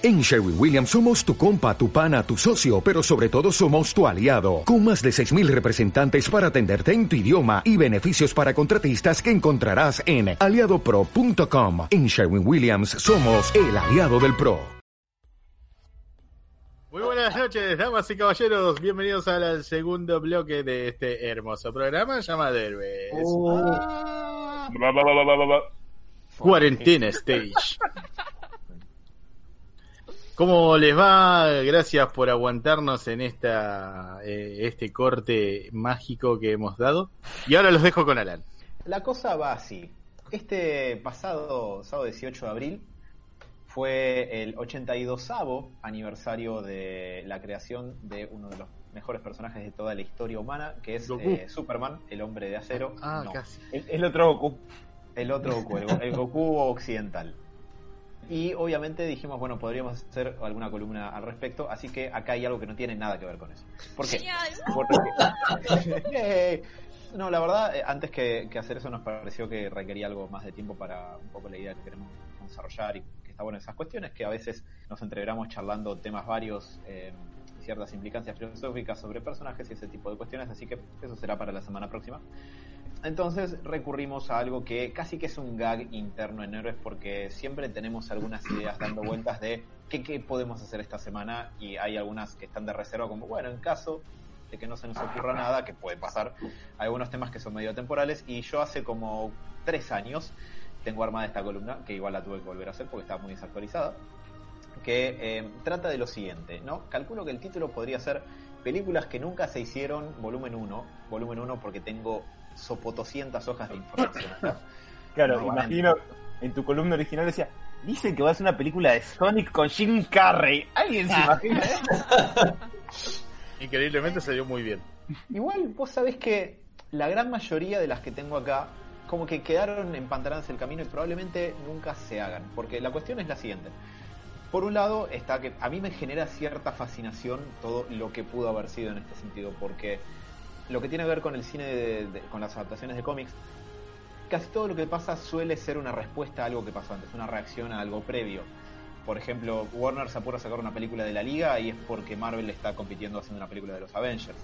En Sherwin Williams somos tu compa, tu pana, tu socio, pero sobre todo somos tu aliado, con más de 6.000 representantes para atenderte en tu idioma y beneficios para contratistas que encontrarás en aliadopro.com. En Sherwin Williams somos el aliado del PRO. Muy buenas noches, damas y caballeros. Bienvenidos al segundo bloque de este hermoso programa llamado Herbes. Cuarentena Stage. ¿Cómo les va? Gracias por aguantarnos en esta eh, este corte mágico que hemos dado. Y ahora los dejo con Alan. La cosa va así. Este pasado sábado 18 de abril fue el 82 aniversario de la creación de uno de los mejores personajes de toda la historia humana, que es eh, Superman, el hombre de acero. Ah, casi. El, el, otro Goku. El otro Goku, el, el Goku occidental. Y obviamente dijimos, bueno, podríamos hacer alguna columna al respecto, así que acá hay algo que no tiene nada que ver con eso. ¿Por qué? Porque... no, la verdad, eh, antes que, que, hacer eso nos pareció que requería algo más de tiempo para un poco la idea que queremos desarrollar y que está bueno esas cuestiones, que a veces nos entreveramos charlando temas varios, eh, ciertas implicancias filosóficas sobre personajes y ese tipo de cuestiones, así que eso será para la semana próxima. Entonces recurrimos a algo que casi que es un gag interno en Héroes porque siempre tenemos algunas ideas dando vueltas de qué, qué, podemos hacer esta semana y hay algunas que están de reserva como, bueno, en caso de que no se nos ocurra nada, que puede pasar, algunos temas que son medio temporales y yo hace como tres años tengo armada esta columna, que igual la tuve que volver a hacer porque estaba muy desactualizada, que eh, trata de lo siguiente, ¿no? Calculo que el título podría ser Películas que nunca se hicieron, volumen 1, volumen 1 porque tengo sopotoscientas hojas de información. claro, no, imagino en tu columna original decía, dicen que va a ser una película de Sonic con Jim Carrey. ¿Alguien se imagina eso? Increíblemente salió muy bien. Igual vos sabés que la gran mayoría de las que tengo acá como que quedaron empantanadas en el camino y probablemente nunca se hagan. Porque la cuestión es la siguiente. Por un lado está que a mí me genera cierta fascinación todo lo que pudo haber sido en este sentido, porque lo que tiene que ver con el cine, de, con las adaptaciones de cómics, casi todo lo que pasa suele ser una respuesta a algo que pasó antes, una reacción a algo previo. Por ejemplo, Warner se apura a sacar una película de la Liga y es porque Marvel está compitiendo haciendo una película de los Avengers.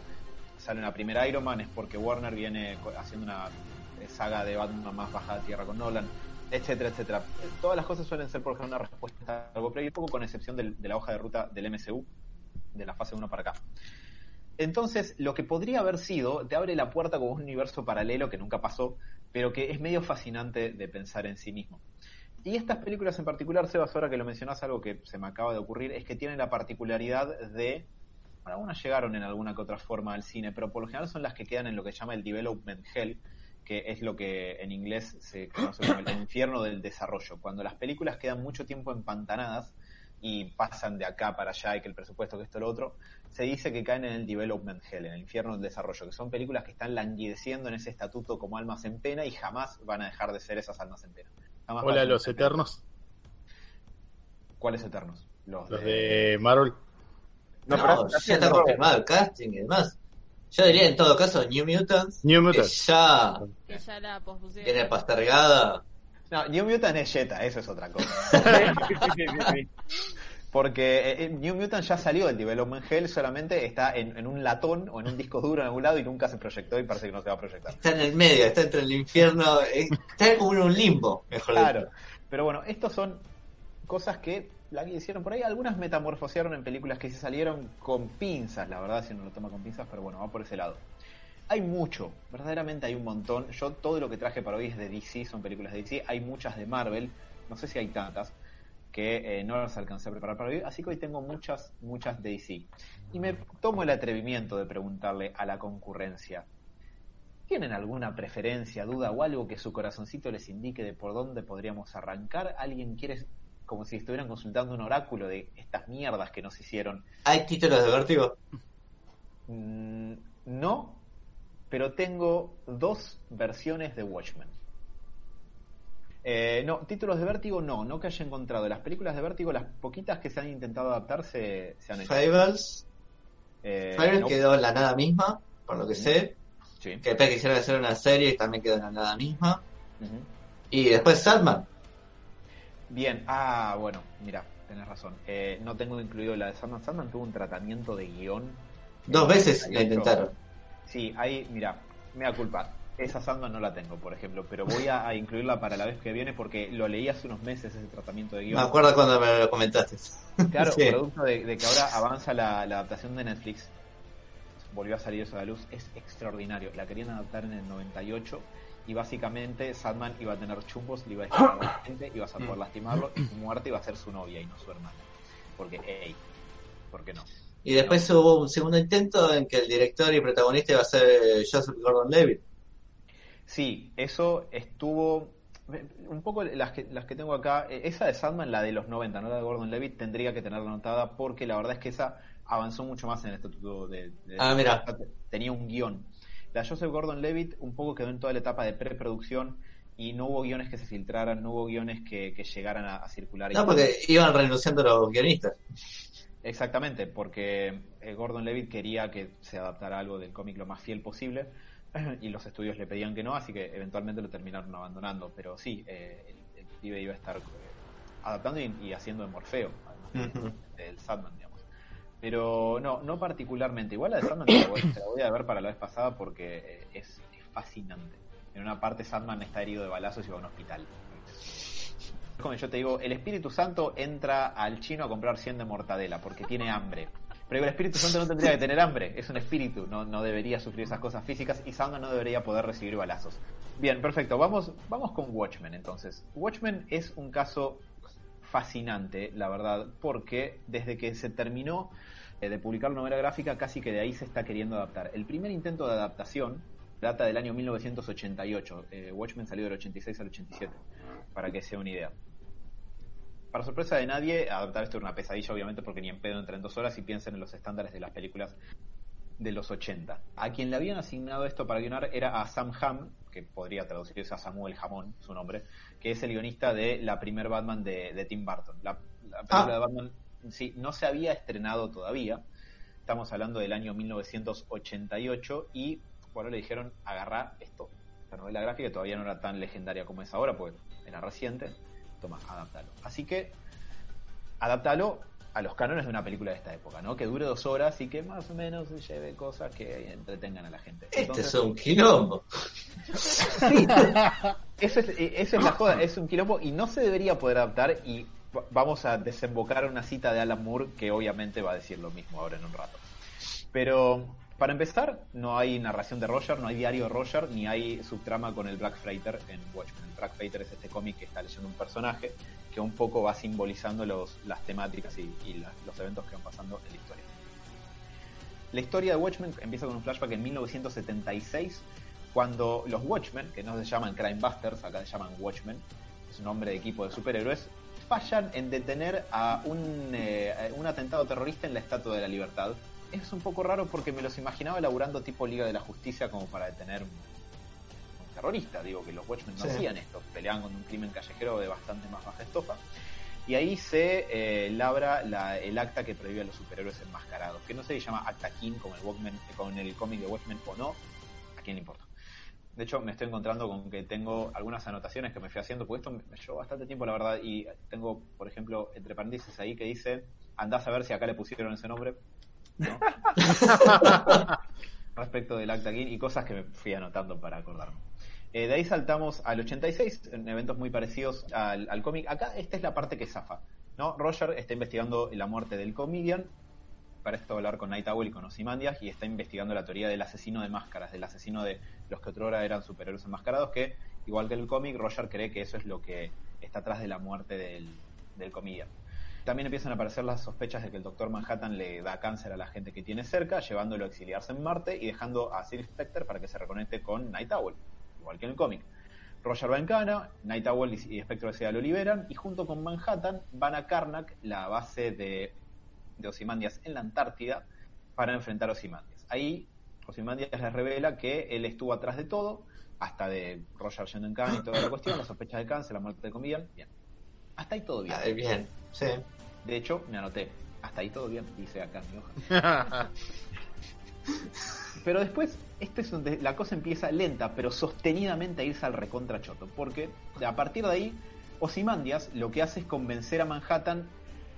Sale una primera Iron Man es porque Warner viene haciendo una saga de Batman más baja de tierra con Nolan, etcétera, etcétera. Todas las cosas suelen ser, por ejemplo, una respuesta a algo previo, poco con excepción de la hoja de ruta del MCU, de la fase 1 para acá. Entonces, lo que podría haber sido, te abre la puerta como un universo paralelo que nunca pasó, pero que es medio fascinante de pensar en sí mismo. Y estas películas en particular, Sebas, ahora que lo mencionás, algo que se me acaba de ocurrir, es que tienen la particularidad de. Algunas llegaron en alguna que otra forma al cine, pero por lo general son las que quedan en lo que se llama el development hell, que es lo que en inglés se conoce como el infierno del desarrollo. Cuando las películas quedan mucho tiempo empantanadas, y pasan de acá para allá y que el presupuesto que esto lo otro, se dice que caen en el development hell, en el infierno del desarrollo, que son películas que están languideciendo en ese estatuto como almas en pena y jamás van a dejar de ser esas almas en pena. Jamás Hola, los Eternos. ¿Cuáles Eternos? Los, los de... de... Marvel. No, no pero ya está confirmado el casting y demás. Yo diría en todo caso New Mutants. New Mutants. Que ya, que ya la pospusieron. Tiene postergada. No, New Mutant es Jetta, eso es otra cosa. Porque eh, New Mutant ya salió del Development Hell, solamente está en, en, un latón o en un disco duro en algún lado y nunca se proyectó y parece que no se va a proyectar. Está en el medio, está entre el infierno, está como en un limbo, mejor Claro, dicho. pero bueno, estos son cosas que la que hicieron por ahí, algunas metamorfosearon en películas que se salieron con pinzas, la verdad, si uno lo toma con pinzas, pero bueno, va por ese lado. Hay mucho, verdaderamente hay un montón. Yo todo lo que traje para hoy es de DC, son películas de DC. Hay muchas de Marvel, no sé si hay tantas, que eh, no las alcancé a preparar para hoy. Así que hoy tengo muchas, muchas de DC. Y me tomo el atrevimiento de preguntarle a la concurrencia. ¿Tienen alguna preferencia, duda o algo que su corazoncito les indique de por dónde podríamos arrancar? ¿Alguien quiere, como si estuvieran consultando un oráculo de estas mierdas que nos hicieron? ¿Hay títulos de vértigo? Mm, no, pero tengo dos versiones de Watchmen. Eh, no, títulos de Vértigo no, no que haya encontrado. Las películas de Vértigo, las poquitas que se han intentado adaptar se, se han hecho. Fables. Eh, Fables no. quedó en la nada misma, por lo que sé. Sí. Que después quisieron hacer una serie y también quedó en la nada misma. Uh -huh. Y después Sandman. Bien, ah, bueno, mira, tenés razón. Eh, no tengo incluido la de Sandman. Sandman tuvo un tratamiento de guion. Dos veces la intentaron. Sí, ahí, mira, me da culpa. Esa Sandman no la tengo, por ejemplo, pero voy a, incluirla para la vez que viene porque lo leí hace unos meses ese tratamiento de guion. Me acuerdo cuando me lo comentaste. Claro, producto de, que ahora avanza la, adaptación de Netflix, volvió a salir eso a la luz, es extraordinario. La querían adaptar en el 98 y básicamente Sandman iba a tener chumbos, le iba a disparar a la gente, iba a poder lastimarlo y su muerte iba a ser su novia y no su hermana. Porque, hey, ¿por qué no? Y después hubo un segundo intento en que el director y protagonista iba a ser Joseph Gordon-Levitt. Sí, eso estuvo un poco las que, las que tengo acá, eh, esa de Sandman, la de los 90, no la de Gordon Levitt, tendría que tenerla anotada porque la verdad es que esa avanzó mucho más en el estatuto de... ah, mira. Tenía un guion. La Joseph Gordon Levitt un poco quedó en toda la etapa de preproducción y no hubo guiones que se filtraran, no hubo guiones que, llegaran a, circular. No, porque iban renunciando los guionistas. Exactamente, porque eh, Gordon Levitt quería que se adaptara algo del cómic lo más fiel posible y los estudios le pedían que no, así que eventualmente lo terminaron abandonando. Pero sí, eh, el, pibe iba a estar eh, adaptando y, haciendo de Morfeo, además del Sandman, digamos. Pero no, no particularmente. Igual la de Sandman te la, voy, a ver para la vez pasada porque eh, es, fascinante. En una parte Sandman está herido de balazos y va a un hospital. Como yo te digo, el Espíritu Santo entra al chino a comprar 100 de mortadela porque tiene hambre. Pero el Espíritu Santo no tendría que tener hambre, es un espíritu, no, no debería sufrir esas cosas físicas y Sandman no debería poder recibir balazos. Bien, perfecto, vamos, vamos con Watchmen entonces. Watchmen es un caso fascinante, la verdad, porque desde que se terminó de publicar la novela gráfica, casi que de ahí se está queriendo adaptar. El primer intento de adaptación data del año 1988. Eh, Watchmen salió del 86 al 87, para que sea una idea para sorpresa de nadie, adaptar esto era una pesadilla, obviamente, porque ni en pedo entra en dos horas y piensen en los estándares de las películas de los 80. A quien le habían asignado esto para guionar era a Sam Hamm, que podría traducirse a Samuel Jamón, su nombre, que es el guionista de la primer Batman de, Tim Burton. La, película ah. de Batman sí, no se había estrenado todavía. Estamos hablando del año 1988 y bueno, le dijeron agarrar esto. La novela gráfica todavía no era tan legendaria como es ahora, pues era reciente toma, adaptalo. Así que, adaptalo a los cánones de una película de esta época, ¿no? Que dure dos horas y que más o menos lleve cosas que entretengan a la gente. este es un quilombo. sí, eso es, eso es la joda, es un quilombo y no se debería poder adaptar y vamos a desembocar una cita de Alan Moore que obviamente va a decir lo mismo ahora en un rato. Pero para empezar, no hay narración de Roger, no hay diario de Roger, ni hay subtrama con el Black Freighter en Watchmen. El Black Freighter es este cómic que está leyendo un personaje que un poco va simbolizando los, las temáticas y, los eventos que van pasando en la historia. La historia de Watchmen empieza con un flashback en 1976, cuando los Watchmen, que no se llaman Crime Busters, acá se llaman Watchmen, es un nombre de equipo de superhéroes, fallan en detener a un, eh, un atentado terrorista en la Estatua de la Libertad es un poco raro porque me los imaginaba elaborando tipo Liga de la Justicia como para detener un, terrorista. Digo que los Watchmen no hacían esto, peleaban con un crimen callejero de bastante más baja estofa. Y ahí se eh, labra el acta que prohíbe a los superhéroes enmascarados, que no sé si llama Acta King como el, Walkman, con el cómic de Watchmen o no, a quién le importa. De hecho, me estoy encontrando con que tengo algunas anotaciones que me fui haciendo, porque esto me llevó bastante tiempo, la verdad, y tengo, por ejemplo, entre paréntesis ahí que dice, andás a ver si acá le pusieron ese nombre, respecto del acta aquí y cosas que me fui anotando para acordarme. Eh, de ahí saltamos al 86, en eventos muy parecidos al, cómic. Acá esta es la parte que zafa. ¿no? Roger está investigando la muerte del comedian. Para esto hablar con Night Owl y con Ozymandias y está investigando la teoría del asesino de máscaras, del asesino de los que otrora eran superhéroes enmascarados, que igual que el cómic, Roger cree que eso es lo que está atrás de la muerte del, del comedian. También empiezan a aparecer las sospechas de que el Doctor Manhattan le da cáncer a la gente que tiene cerca, llevándolo a exiliarse en Marte y dejando a Sir Spectre para que se reconecte con Night Owl, igual que en el cómic. Roger va en cana, Night Owl y Spectre sea lo liberan y junto con Manhattan van a Karnak, la base de, de Ozymandias en la Antártida, para enfrentar a Ozymandias. Ahí Ozymandias les revela que él estuvo atrás de todo, hasta de Roger Khan y toda la cuestión, las sospechas de cáncer, la muerte de Comedian, bien. Hasta ahí todo bien. Ah, bien, sí. De hecho, me anoté. Hasta ahí todo bien, dice acá mi hoja. pero después, este es donde la cosa empieza lenta, pero sostenidamente a irse al recontra choto. Porque a partir de ahí, Osimandias lo que hace es convencer a Manhattan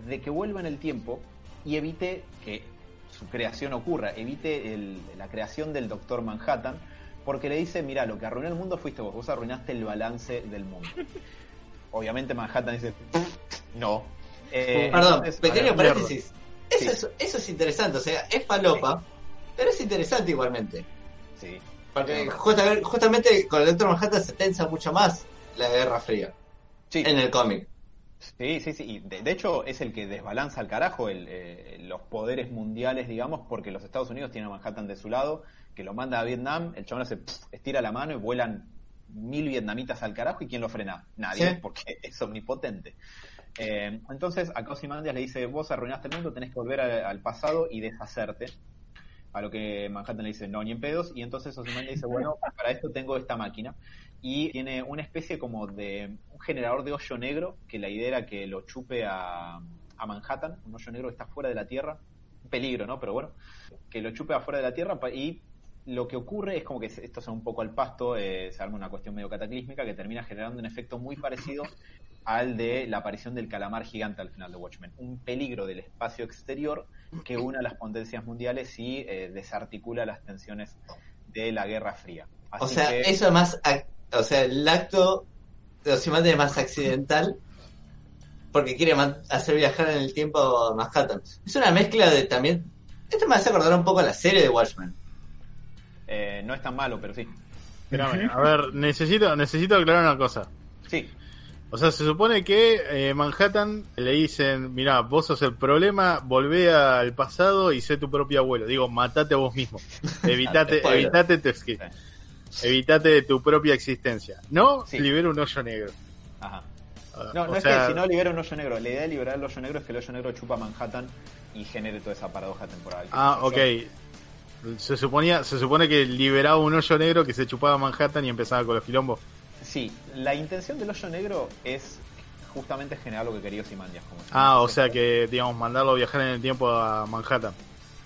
de que vuelva en el tiempo y evite que su creación ocurra, evite la creación del Doctor Manhattan, porque le dice, mira, lo que arruinó el mundo fuiste vos, vos arruinaste el balance del mundo. Obviamente Manhattan dice, no. Eh, Perdón, pequeño paréntesis. Eso, es, eso es interesante, o sea, es falopa, pero es interesante igualmente. Sí. Porque justamente con el Doctor Manhattan se tensa mucho más la Guerra Fría. Sí. En el cómic. Sí, sí, sí. de, hecho, es el que desbalanza al carajo eh, los poderes mundiales, digamos, porque los Estados Unidos tienen a Manhattan de su lado, que lo manda a Vietnam, el chabón se estira la mano y vuelan mil vietnamitas al carajo, ¿y quién lo frena? Nadie, porque es omnipotente. Eh, entonces, a Ozymandias le dice: Vos arruinaste el mundo, tenés que volver al pasado y deshacerte. A lo que Manhattan le dice: No, ni en pedos. Y entonces Ozymandias dice: Bueno, para esto tengo esta máquina y tiene una especie como de un generador de hoyo negro que la idea era que lo chupe a, a Manhattan, un hoyo negro que está fuera de la Tierra, un peligro, ¿no? Pero bueno, que lo chupe afuera de la Tierra y lo que ocurre es como que esto es un poco al pasto, eh, se arma una cuestión medio cataclísmica que termina generando un efecto muy parecido al de la aparición del calamar gigante al final de Watchmen. Un peligro del espacio exterior que une a las potencias mundiales y eh, desarticula las tensiones de la Guerra Fría. o sea, eso es más o sea, el acto de Ozymandias es más accidental porque quiere hacer viajar en el tiempo a Manhattan. Es una mezcla de también. Esto me hace acordar un poco a la serie de Watchmen. Eh, no es tan malo, pero sí. a ver, necesito, necesito aclarar una cosa. Sí. O sea, se supone que eh, Manhattan le dicen, mira, vos sos el problema, volvé al pasado y sé tu propio abuelo. Digo, matate a vos mismo. Evitate, evitate tu Evítate tu propia existencia. No libera un hoyo negro. Ajá. Ah, no, no es que si no libera un hoyo negro. La idea de liberar el hoyo negro es que el hoyo negro chupa Manhattan y genere toda esa paradoja temporal. Ah, ok. Se, suponía, se supone que liberaba un hoyo negro que se chupaba Manhattan y empezaba con los quilombos. Sí, la intención del hoyo negro es justamente generar lo que quería Simandias. ah, o sea que, digamos, mandarlo a viajar en el tiempo a Manhattan.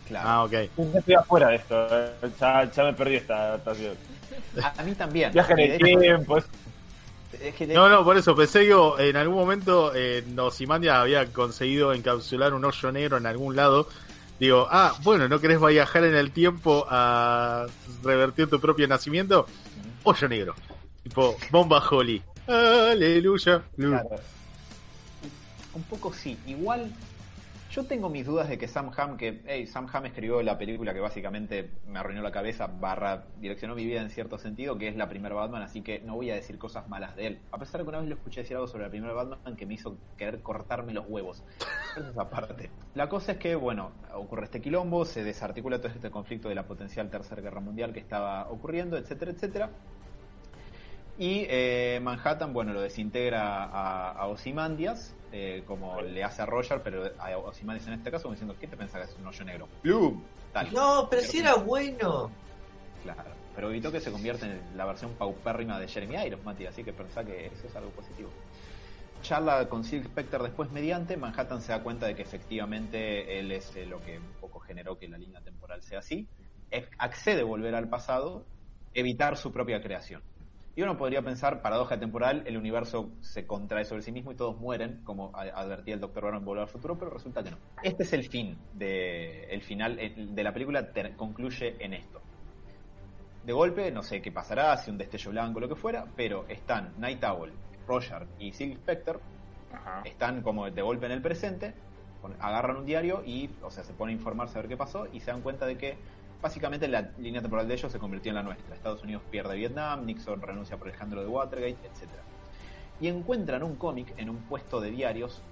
Claro. Ah, ok. Estoy afuera de esto. Eh. Ya, ya me perdí esta adaptación. A, mí también. Viaje en el tiempo. No, no, por eso pensé que en algún momento eh, Nosimandia había conseguido encapsular un hoyo negro en algún lado. Digo, ah, bueno, ¿no querés viajar en el tiempo a revertir tu propio nacimiento? Hoyo negro. Tipo, bomba Holly. Aleluya. Un poco sí. Igual yo tengo mis dudas de que Sam Ham, que hey, Sam Ham escribió la película que básicamente me arruinó la cabeza, barra direccionó mi vida en cierto sentido, que es la primera Batman, así que no voy a decir cosas malas de él. A pesar de que una vez lo escuché decir algo sobre la primera Batman que me hizo querer cortarme los huevos. Eso es aparte. La cosa es que, bueno, ocurre este quilombo, se desarticula todo este conflicto de la potencial tercera guerra mundial que estaba ocurriendo, etcétera, etcétera. Y eh, Manhattan, bueno, lo desintegra a, a Ozymandias, eh, como le hace a Roger, pero a Ozymandias en este caso, como diciendo, ¿qué te pensás que es un hoyo negro? Tal. No, pero si era bueno. Claro, pero evitó que se convierta en la versión paupérrima de Jeremy Irons, Mati, así que pensá que eso es algo positivo. Charla con Silk Spectre después mediante, Manhattan se da cuenta de que efectivamente él es eh, lo que un poco generó que la línea temporal sea así, accede a volver al pasado, evitar su propia creación. Y uno podría pensar, paradoja temporal, el universo se contrae sobre sí mismo y todos mueren, como advertía el Doctor Baron en Volver al Futuro, pero resulta que no. Este es el fin, de, el final de la película concluye en esto. De golpe, no sé qué pasará, si un destello blanco, lo que fuera, pero están Night Owl, Roger y Silk Spectre, están como de golpe en el presente, agarran un diario y, o sea, se ponen a informarse a ver qué pasó y se dan cuenta de que básicamente la línea temporal de ellos se convirtió en la nuestra. Estados Unidos pierde Vietnam, Nixon renuncia por el escándalo de Watergate, etc. Y encuentran un cómic en un puesto de diarios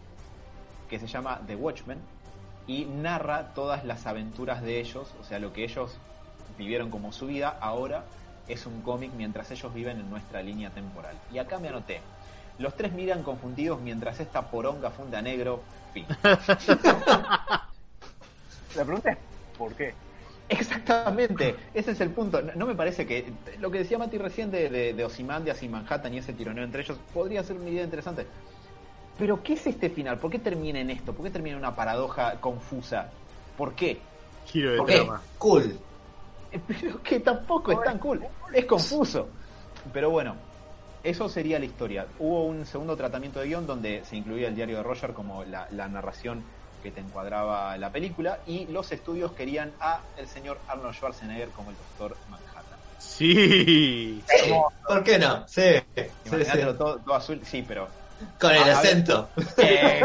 que se llama The Watchmen y narra todas las aventuras de ellos, o sea, lo que ellos vivieron como su vida, ahora es un cómic mientras ellos viven en nuestra línea temporal. Y acá me anoté. Los tres miran confundidos mientras esta poronga funda negro. Fin. La pregunta es ¿por qué? Exactamente, ese es el punto. No, me parece que lo que decía Mati recién de, de, de Osimandias y Manhattan y ese tironeo entre ellos podría ser una idea interesante. Pero ¿qué es este final? ¿Por qué termina en esto? ¿Por qué termina en una paradoja confusa? ¿Por qué? Giro de ¿Por Cool. Pero que tampoco es tan cool. Es confuso. Pero bueno, eso sería la historia. Hubo un segundo tratamiento de guion donde se incluía el diario de Roger como la, la narración que te encuadraba la película y los estudios querían a el señor Arnold Schwarzenegger como el doctor Manhattan. Sí. ¿Por qué no? Sí. Todo, azul, sí, pero con el acento. Eh,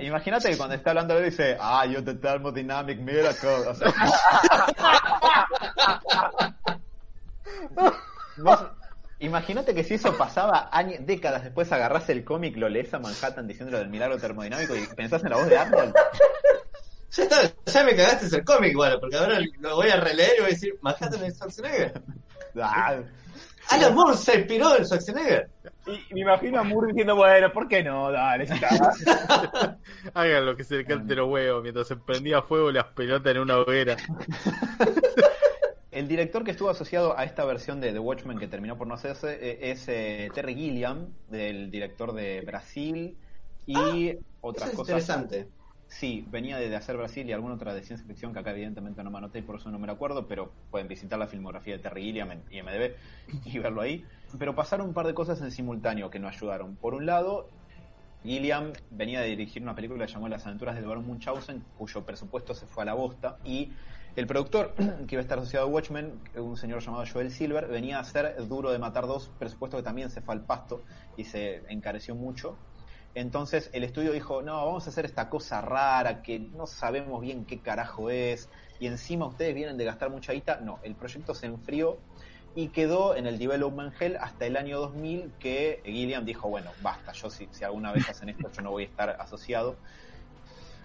Imagínate que cuando está hablando él dice, ah, yo te thermodynamic miracle. O sea, Imagínate que si eso pasaba años, décadas después agarras el cómic, lo lees a Manhattan diciéndolo del milagro termodinámico y pensás en la voz de Arnold. Ya, ya me cagaste el cómic, bueno, porque ahora lo voy a releer y voy a decir, Manhattan es Schwarzenegger. Ah. Alan Moore se inspiró en Schwarzenegger. Y me imagino a Moore diciendo, bueno, ¿por qué no? Dale, Hagan lo que se le cante los huevos mientras se prendía fuego las pelotas en una hoguera. El director que estuvo asociado a esta versión de The Watchmen que terminó por no hacerse eh, es eh, Terry Gilliam, del director de Brasil y ah, otras cosas. Interesante. Sí, venía de, hacer Brasil y alguna otra de ciencia ficción que acá evidentemente no me anoté y por eso no me lo acuerdo, pero pueden visitar la filmografía de Terry Gilliam en IMDB y verlo ahí. Pero pasaron un par de cosas en simultáneo que no ayudaron. Por un lado, Gilliam venía de dirigir una película llamada Las aventuras del barón Munchausen, cuyo presupuesto se fue a la bosta, y el productor, que iba a estar asociado a Watchmen, un señor llamado Joel Silver, venía a ser Duro de Matar dos, presupuesto que también se fue al pasto y se encareció mucho. Entonces el estudio dijo, no, vamos a hacer esta cosa rara que no sabemos bien qué carajo es, y encima ustedes vienen de gastar mucha guita. No, el proyecto se enfrió y quedó en el Development Hell hasta el año 2000 que Gilliam dijo, bueno, basta, yo si alguna vez hacen esto yo no voy a estar asociado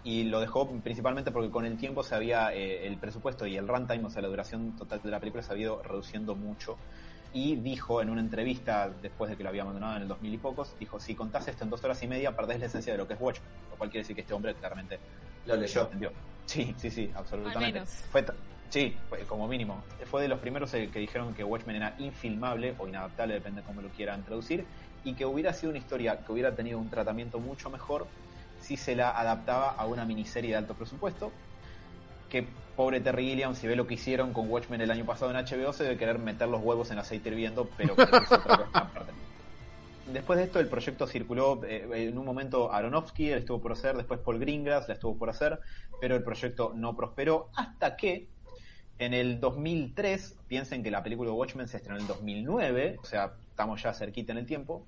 y lo dejó principalmente porque con el tiempo se había eh, el presupuesto y el runtime, o sea, la duración total de la película se había ido reduciendo mucho. Y dijo en una entrevista, después de que lo había abandonado en el 2000 y pocos, dijo, si contás esto en dos horas y media, perdés la esencia de lo que es Watchmen. Lo cual quiere decir que este hombre claramente lo leyó. Sí, sí, sí, absolutamente. Fue sí, como mínimo. Fue de los primeros eh, que dijeron que Watchmen era infilmable o inadaptable, depende de cómo lo quieran traducir, y que hubiera sido una historia que hubiera tenido un tratamiento mucho mejor si se la adaptaba a una miniserie de alto presupuesto. Que pobre Terry Gilliam, si ve lo que hicieron con Watchmen el año pasado en HBO, se debe querer meter los huevos en aceite hirviendo, pero Después de esto, el proyecto circuló. Eh, en un momento Aronofsky estuvo por hacer, después Paul Greengrass la estuvo por hacer, pero el proyecto no prosperó hasta que en el 2003, piensen que la película de Watchmen se estrenó en el 2009, o sea, estamos ya cerquita en el tiempo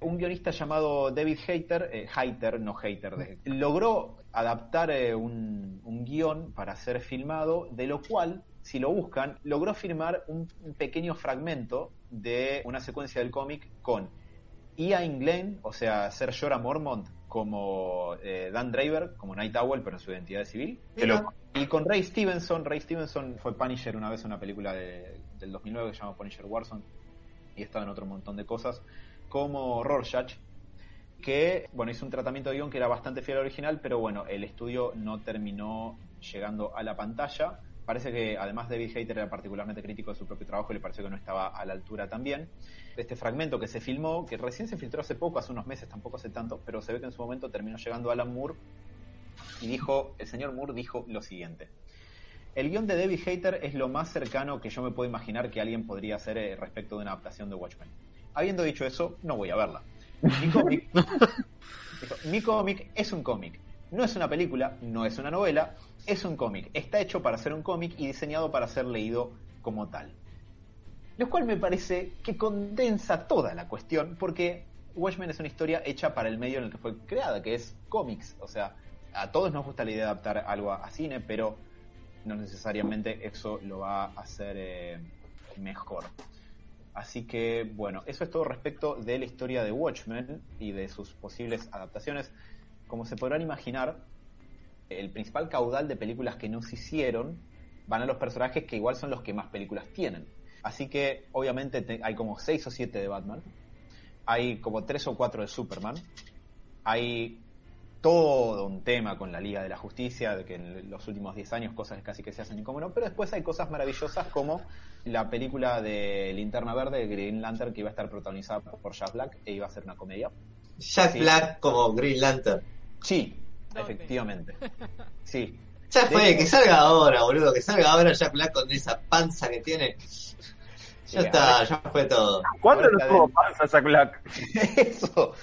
un guionista llamado David Hater, eh, Hater, no Hater, logró adaptar eh, un, guion para ser filmado, de lo cual, si lo buscan, logró firmar un, pequeño fragmento de una secuencia del cómic con Ian Glenn, o sea, ser Jorah Mormont como eh, Dan Draver, como Night Owl, pero en su identidad civil. y con Ray Stevenson, Ray Stevenson fue Punisher una vez en una película del 2009 que se llama Punisher Warzone y estaba en otro montón de cosas como Rorschach, que bueno, hizo un tratamiento de guion que era bastante fiel al original, pero bueno, el estudio no terminó llegando a la pantalla. Parece que además David Hayter era particularmente crítico de su propio trabajo y le pareció que no estaba a la altura también. Este fragmento que se filmó, que recién se filtró hace poco, hace unos meses, tampoco hace tanto, pero se ve que en su momento terminó llegando Alan Moore y dijo, el señor Moore dijo lo siguiente. El guion de David Hayter es lo más cercano que yo me puedo imaginar que alguien podría hacer eh, respecto de una adaptación de Watchmen habiendo dicho eso, no voy a verla. Mi cómic, es un cómic. No es una película, no es una novela, es un cómic. Está hecho para ser un cómic y diseñado para ser leído como tal. Lo cual me parece que condensa toda la cuestión, porque Watchmen es una historia hecha para el medio en el que fue creada, que es cómics. O sea, a todos nos gusta la idea de adaptar algo a, cine, pero no necesariamente eso lo va a hacer eh, mejor. Así que, bueno, eso es todo respecto de la historia de Watchmen y de sus posibles adaptaciones. Como se podrán imaginar, el principal caudal de películas que no se hicieron van a los personajes que igual son los que más películas tienen. Así que, obviamente, hay como 6 o 7 de Batman, hay como 3 o 4 de Superman, hay todo un tema con la Liga de la Justicia, de que en los últimos 10 años cosas casi que se hacen como no, pero después hay cosas maravillosas como la película de Linterna Verde, Green Lantern, que iba a estar protagonizada por Jack Black e iba a ser una comedia. Jack Black como Green Lantern. Sí, efectivamente. Sí. Ya fue, que salga ahora, boludo, que salga ahora Jack Black con esa panza que tiene. Ya está, ya fue todo. ¿Cuánto no tuvo panza Jack Black? Eso.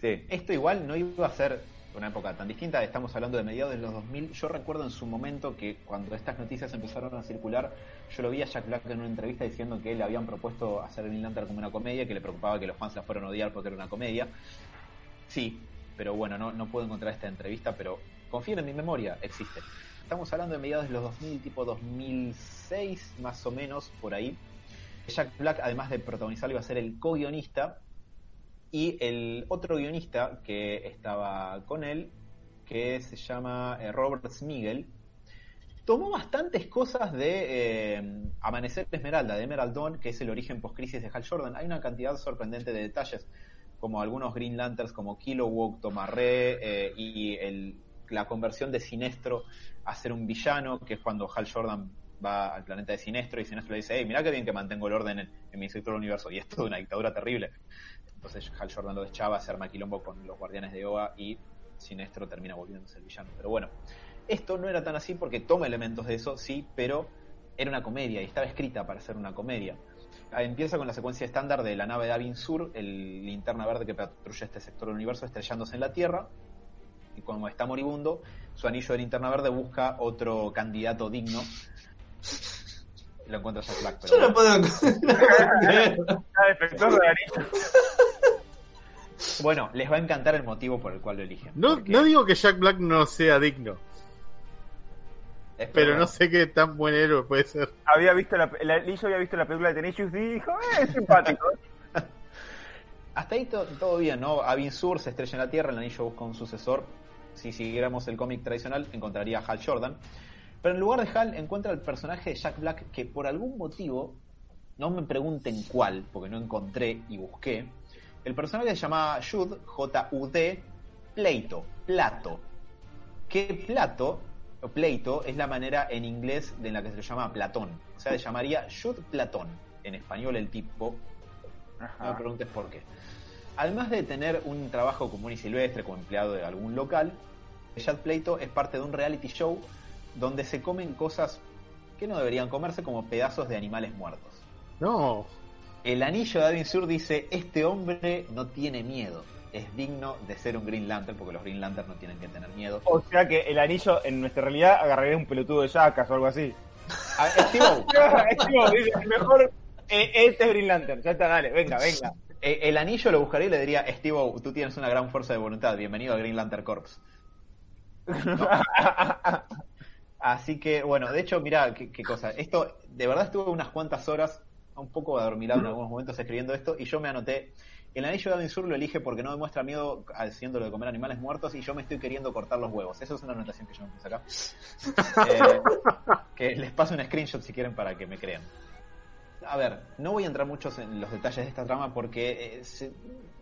Sí. Esto igual no iba a ser una época tan distinta. Estamos hablando de mediados de los 2000. Yo recuerdo en su momento que cuando estas noticias empezaron a circular, yo lo vi a Jack Black en una entrevista diciendo que le habían propuesto hacer Green Lantern como una comedia, que le preocupaba que los fans la fueran a odiar porque era una comedia. Sí, pero bueno, no, no puedo encontrar esta entrevista, pero confíen en mi memoria, existe. Estamos hablando de mediados de los 2000, tipo 2006, más o menos, por ahí. Jack Black, además de protagonizarlo, iba a ser el co-guionista. Y el otro guionista que estaba con él, que se llama eh, Robert Smigel, tomó bastantes cosas de eh, Amanecer Esmeralda, de Emerald que es el origen post-crisis de Hal Jordan. Hay una cantidad sorprendente de detalles, como algunos Green Lanterns como Kilowog, Tomarre eh, y el, la conversión de Sinestro a ser un villano, que es cuando Hal Jordan va al planeta de Sinestro y Sinestro le dice, hey, mira qué bien que mantengo el orden en, mi sector del universo. Y esto es una dictadura terrible. Entonces Hal Jordan lo deschaba, se arma quilombo con los guardianes de Oa y Sinestro termina volviéndose el villano. Pero bueno, esto no era tan así porque toma elementos de eso, sí, pero era una comedia y estaba escrita para ser una comedia. Empieza con la secuencia estándar de la nave de Avin Sur, el linterna verde que patrulla este sector del universo estrellándose en la Tierra. Y como está moribundo, su anillo de linterna verde busca otro candidato digno lo encuentro Jack Black. Pero Yo no puedo. bueno, les va a encantar el motivo por el cual lo eligen. No, no digo que Jack Black no sea digno. Pero no sé qué tan buen héroe puede ser. Había visto la, había visto la película de Tenacious y dijo, eh, es simpático. Hasta ahí todo bien, ¿no? Avin Sur se estrella en la Tierra, el anillo busca un sucesor. Si siguiéramos el cómic tradicional, encontraría a Hal Jordan. Pero en lugar de Hal encuentra el personaje de Jack Black que por algún motivo, no me pregunten cuál, porque no encontré y busqué, el personaje se llama Jud, J-U-D, Pleito, Plato. Que Plato, o Pleito, es la manera en inglés de la que se le llama Platón. O sea, se llamaría Jud Platón. En español el tipo. No me preguntes por qué. Además de tener un trabajo común y silvestre como empleado de algún local, Jack Pleito es parte de un reality show donde se comen cosas que no deberían comerse como pedazos de animales muertos. No. El anillo de Adin Sur dice, este hombre no tiene miedo, es digno de ser un Green Lantern, porque los Green Lanterns no tienen que tener miedo. O sea que el anillo en nuestra realidad agarraría un pelotudo de yacas o algo así. A, Steve dice, mejor eh, este es Green Lantern, ya está, dale, venga, venga. Eh, el anillo lo buscaría y le diría, Steve tú tienes una gran fuerza de voluntad, bienvenido a Green Lantern Corps. Así que, bueno, de hecho, mira qué, cosa. Esto, de verdad estuve unas cuantas horas, un poco adormilado en algunos momentos escribiendo esto, y yo me anoté. El anillo de Adin Sur lo elige porque no demuestra miedo haciéndolo de comer animales muertos y yo me estoy queriendo cortar los huevos. Eso es una anotación que yo me puse acá. Eh, que les paso un screenshot si quieren para que me crean. A ver, no voy a entrar muchos en los detalles de esta trama porque eh, se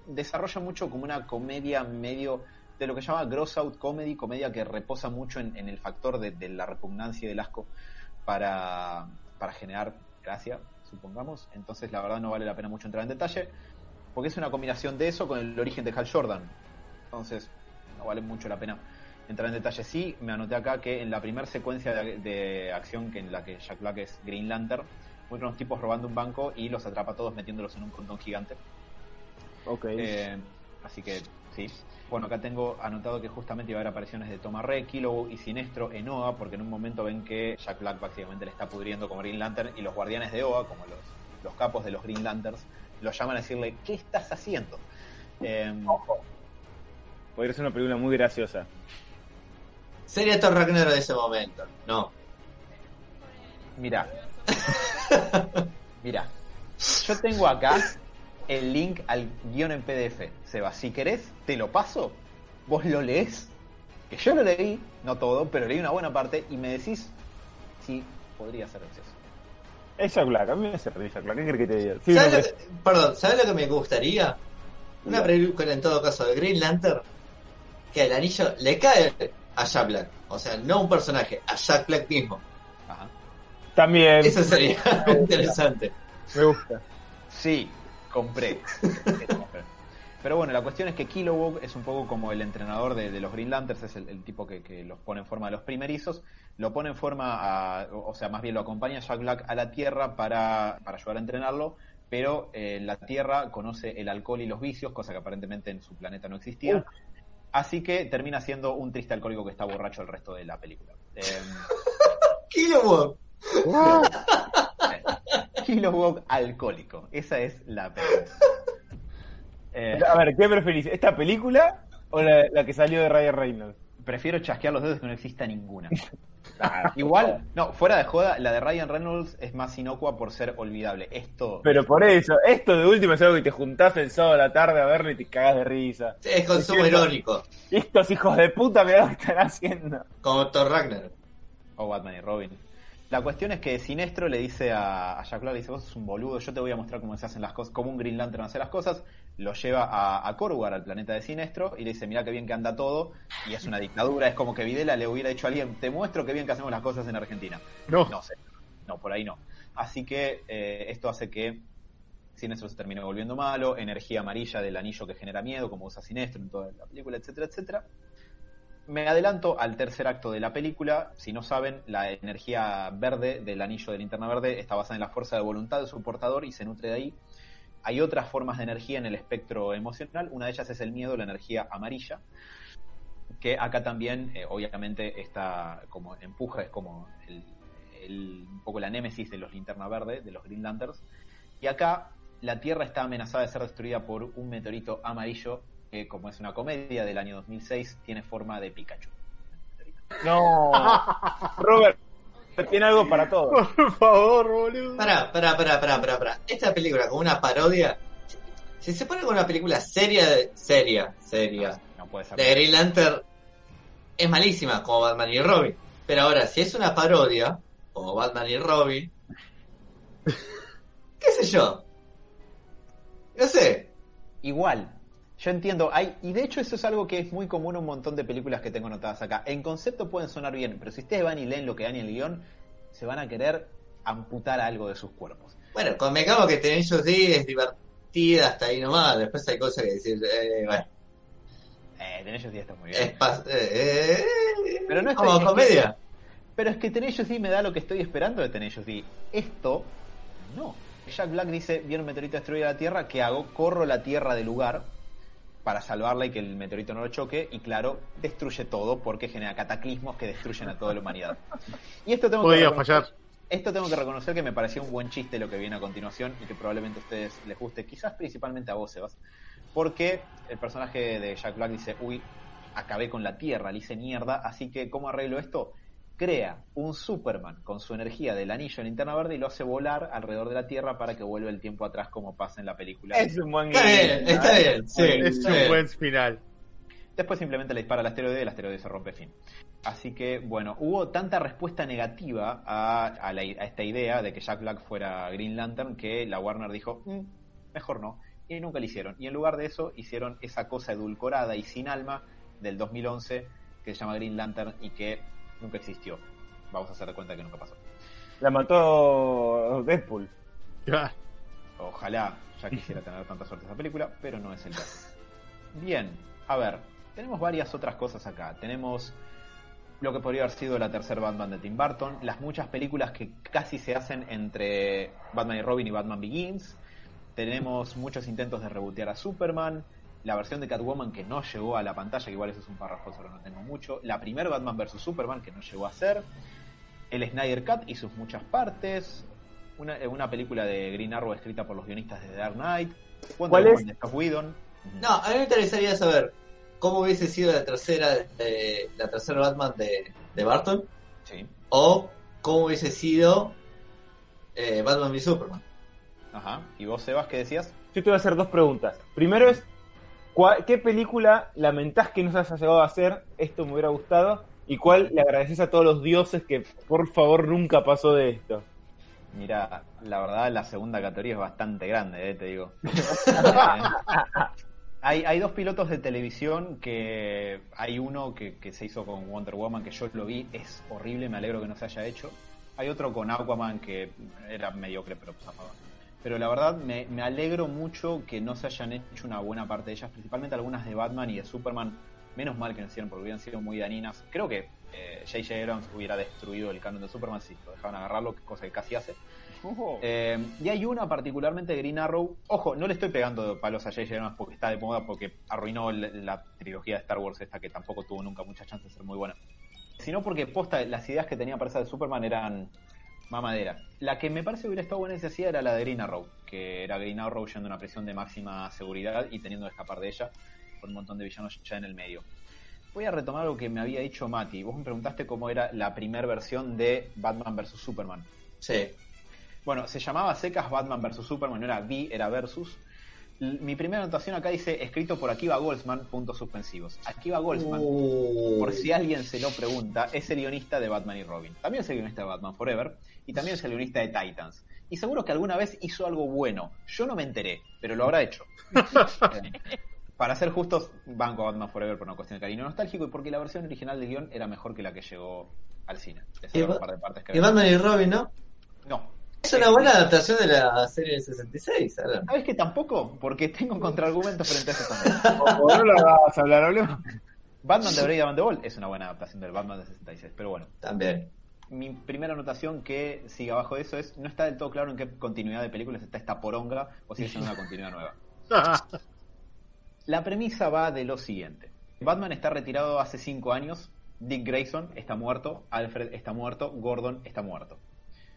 desarrolla mucho como una comedia medio de lo que se llama gross out comedy, comedia que reposa mucho en, el factor de, la repugnancia y del asco para, para generar gracia, supongamos. Entonces, la verdad, no vale la pena mucho entrar en detalle, porque es una combinación de eso con el origen de Hal Jordan. Entonces, no vale mucho la pena entrar en detalle. Sí, me anoté acá que en la primera secuencia de, acción que en la que Jack Black es Green Lantern, muestran unos tipos robando un banco y los atrapa a todos metiéndolos en un condón gigante. Ok. Eh, así que, sí. Bueno, acá tengo anotado que justamente iba a haber apariciones de Tomarre, Kilo y Sinestro en OA, porque en un momento ven que Jack Black básicamente le está pudriendo como Green Lantern y los guardianes de OA, como los, los capos de los Green Lanterns, lo llaman a decirle, ¿qué estás haciendo? Eh, Podría ser una película muy graciosa. Sería Thor Ragnarok de ese momento, no. Mira. Mira. Yo tengo acá el link al guion en PDF. Seba, si querés, te lo paso, vos lo lees, que yo lo leí, no todo, pero leí una buena parte, y me decís si podría ser exceso. Es Jack Black, a mí me hace Jack Black, ¿qué crees que te diga? ¿Sabes perdón, ¿sabes lo que me gustaría? Una película en todo caso de Green Lantern, que el anillo le cae a Jack Black. O sea, no un personaje, a Jack Black mismo. Ajá. También. Eso sería interesante. Me gusta. Sí, compré. Pero bueno, la cuestión es que Kilowog es un poco como el entrenador de, los Green Lanterns, es el, tipo que, los pone en forma de los primerizos, lo pone en forma, a, o sea, más bien lo acompaña Jack Black a la Tierra para, para ayudar a entrenarlo, pero eh, la Tierra conoce el alcohol y los vicios, cosa que aparentemente en su planeta no existía. Así que termina siendo un triste alcohólico que está borracho el resto de la película. Eh, Kilowog. Kilowog alcohólico. Esa es la película. Eh, a ver, ¿qué preferís? ¿Esta película o la, que salió de Ryan Reynolds? Prefiero chasquear los dedos que no exista ninguna. Ah, igual, no, fuera de joda, la de Ryan Reynolds es más inocua por ser olvidable. Esto. Pero por eso, esto de último es algo que te juntás el sábado a la tarde a verlo y te cagás de risa. Es consumo irónico. Estos hijos de puta, mirá lo que están haciendo. Como Thor Ragnar. O Batman y Robin. La cuestión es que Sinestro le dice a, Jack Clark, dice, vos sos un boludo, yo te voy a mostrar cómo se hacen las cosas, cómo un Green Lantern hace las cosas, lo lleva a, a Korugar, al planeta de Sinestro, y le dice, mira qué bien que anda todo, y es una dictadura, es como que Videla le hubiera dicho a alguien, te muestro qué bien que hacemos las cosas en Argentina. No. No sé, no, por ahí no. Así que eh, esto hace que Sinestro se termine volviendo malo, energía amarilla del anillo que genera miedo, como usa Sinestro en toda la película, etcétera, etcétera me adelanto al tercer acto de la película. Si no saben, la energía verde del anillo de linterna verde está basada en la fuerza de voluntad de su portador y se nutre de ahí. Hay otras formas de energía en el espectro emocional. Una de ellas es el miedo, la energía amarilla, que acá también, eh, obviamente, está como empuja, es como un poco la némesis de los linterna verde, de los Green Lanterns. Y acá la Tierra está amenazada de ser destruida por un meteorito amarillo que como es una comedia del año 2006, tiene forma de Pikachu. No, Robert, tiene algo para todo. Por favor, boludo. Pará, pará, pará, pará, pará, Esta película como una parodia, si se pone con una película seria, seria, seria, no, puede ser de Green Lantern, es malísima como Batman y Robin. Pero ahora, si es una parodia, como Batman y Robin, qué sé yo. No sé. Igual, yo entiendo, hay, y de hecho eso es algo que es muy común en un montón de películas que tengo anotadas acá. En concepto pueden sonar bien, pero si ustedes van y leen lo que dan en el guion, se van a querer amputar algo de sus cuerpos. Bueno, convengamos que Tenacious D es divertida hasta ahí nomás, después hay cosas que decir, eh, bueno. Eh, Tenacious D está muy bien. Es eh, pero no es como comedia. pero es que Tenacious D me da lo que estoy esperando de Tenacious D. Esto, no. Jack Black dice, viene un meteorito a destruir la Tierra, ¿qué hago? Corro la Tierra del lugar, para salvarla y que el meteorito no lo choque y claro, destruye todo porque genera cataclismos que destruyen a toda la humanidad. Y esto tengo que fallar. Esto tengo que reconocer que me pareció un buen chiste lo que viene a continuación y que probablemente a ustedes les guste, quizás principalmente a vos, Sebas, porque el personaje de Jack Black dice, uy, acabé con la Tierra, le hice mierda, así que ¿cómo arreglo esto? Crea un Superman con su energía del anillo en linterna verde y lo hace volar alrededor de la Tierra para que vuelva el tiempo atrás como pasa en la película. Es un buen Está bien, está bien, sí, es un buen final. Después simplemente le dispara al asteroide y el asteroide se rompe fin. Así que, bueno, hubo tanta respuesta negativa a, esta idea de que Jack Black fuera Green Lantern que la Warner dijo, mm, mejor no. Y nunca lo hicieron. Y en lugar de eso, hicieron esa cosa edulcorada y sin alma del 2011 que se llama Green Lantern y que nunca existió. Vamos a hacer de cuenta que nunca pasó. La mató Deadpool. Ojalá ya quisiera tener tanta suerte esa película, pero no es el caso. Bien, a ver, tenemos varias otras cosas acá. Tenemos lo que podría haber sido la tercera Batman de Tim Burton, las muchas películas que casi se hacen entre Batman y Robin y Batman Begins. Tenemos muchos intentos de rebotear a Superman, la versión de Catwoman que no llegó a la pantalla, que igual eso es un párrafo, solo no tengo mucho, la primer Batman vs. Superman que no llegó a ser, el Snyder Cut y sus muchas partes, una, eh, una película de Green Arrow escrita por los guionistas de Dark Knight, ¿Cuál es? de Whedon. No, a mí me interesaría saber cómo hubiese sido la tercera la tercera Batman de, de Barton. Sí. O cómo hubiese sido eh, Batman v Superman. Ajá. ¿Y vos, Sebas, qué decías? Yo te voy a hacer dos preguntas. Primero es, ¿Qué película lamentás que no se haya llegado a hacer? Esto me hubiera gustado. ¿Y cuál le agradeces a todos los dioses que por favor nunca pasó de esto? Mira, la verdad la segunda categoría es bastante grande, eh, te digo. hay, hay dos pilotos de televisión que hay uno que, se hizo con Wonder Woman que yo lo vi, es horrible, me alegro que no se haya hecho. Hay otro con Aquaman que era mediocre pero pues pero la verdad me, me, alegro mucho que no se hayan hecho una buena parte de ellas, principalmente algunas de Batman y de Superman. Menos mal que no hicieron porque hubieran sido muy daninas. Creo que J.J. Eh, Abrams hubiera destruido el canon de Superman si lo dejaban agarrarlo, cosa que casi hace. Eh, y hay una particularmente de Green Arrow. Ojo, no le estoy pegando palos a J.J. Abrams porque está de moda, porque arruinó la, trilogía de Star Wars esta que tampoco tuvo nunca mucha chance de ser muy buena. Sino porque posta, las ideas que tenía para esa de Superman eran mamadera. La que me parece hubiera estado buena esa era la de Green Arrow, que era Green Arrow yendo a una prisión de máxima seguridad y teniendo que escapar de ella, con un montón de villanos ya en el medio. Voy a retomar lo que me había dicho Mati. Vos me preguntaste cómo era la primera versión de Batman vs. Superman. Sí. Bueno, se llamaba secas Batman vs. Superman, no era V, era versus. Mi primera anotación acá dice, escrito por Akiva Goldsman, puntos suspensivos. Akiva Goldsman, uh. por si alguien se lo pregunta, es el guionista de Batman y Robin. También es el guionista de Batman Forever y también es el guionista de Titans. Y seguro que alguna vez hizo algo bueno. Yo no me enteré, pero lo habrá hecho. para ser justos, banco a Batman Forever por una cuestión de cariño nostálgico y porque la versión original del guion era mejor que la que llegó al cine. y, Batman y Robin, ¿no? No. Es una buena adaptación de la serie de 66, ¿sabes que tampoco? Porque tengo contraargumentos frente a eso también. o no lo vas a hablar, hablemos. Batman de Brave and the Ball es una buena adaptación del Batman de 66, pero bueno. También. Mi primera anotación que sigue abajo de eso es, no está del todo claro en qué continuidad de películas está esta poronga o si es una continuidad nueva. La premisa va de lo siguiente. Batman está retirado hace cinco años, Dick Grayson está muerto, Alfred está muerto, Gordon está muerto.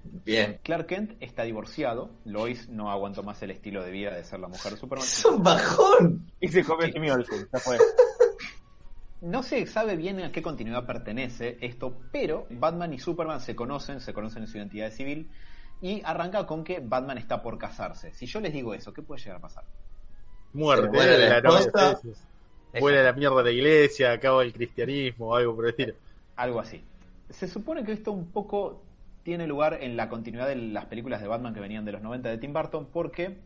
Bien. Clark Kent está divorciado, Lois no aguantó más el estilo de vida de ser la mujer de Superman. ¡Es un bajón! Y se come Jimmy Olsen, fue. No se sabe bien a qué continuidad pertenece esto, pero Batman y Superman se conocen, se conocen en su identidad civil, y arranca con que Batman está por casarse. Si yo les digo eso, ¿qué puede llegar a pasar? muerte de la, la Fuera la mierda de la iglesia, acaba el cristianismo, algo por el estilo. Algo así. Se supone que esto un poco tiene lugar en la continuidad de las películas de Batman que venían de los 90 de Tim Burton, porque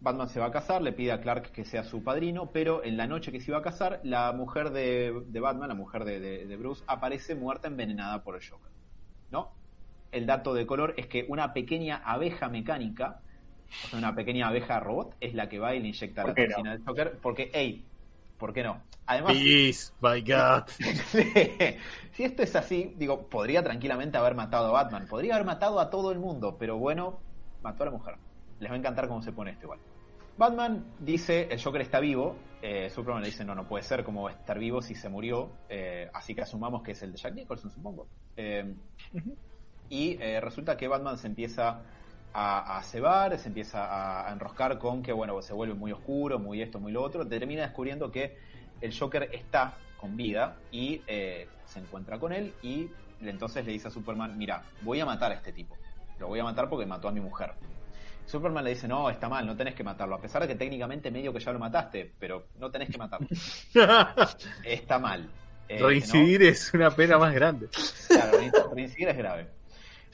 Batman se va a casar, le pide a Clark que sea su padrino, pero en la noche que se iba a casar, la mujer de, Batman, la mujer de, de, Bruce, aparece muerta envenenada por el Joker. ¿No? El dato de color es que una pequeña abeja mecánica una pequeña abeja robot es la que va y le inyecta la toxina del Joker. Porque, hey, ¿por qué no? Además, Peace, my God. si esto es así, digo, podría tranquilamente haber matado a Batman, podría haber matado a todo el mundo, pero bueno, mató a la mujer. Les va a encantar cómo se pone esto igual. Batman dice, el Joker está vivo, eh, Superman le dice, no, no puede ser, ¿cómo va a estar vivo si se murió? Eh, así que asumamos que es el de Jack Nicholson, supongo. Eh, y resulta que Batman se empieza a, cebar, se empieza a, enroscar con que, bueno, se vuelve muy oscuro, muy esto, muy lo otro, termina descubriendo que el Joker está con vida y se encuentra con él y entonces le dice a Superman, mira, voy a matar a este tipo, lo voy a matar porque mató a mi mujer. Superman le dice, no, está mal, no tenés que matarlo, a pesar de que técnicamente medio que ya lo mataste, pero no tenés que matarlo. está mal. Eh, reincidir es una pena más grande. Claro, reincidir es grave.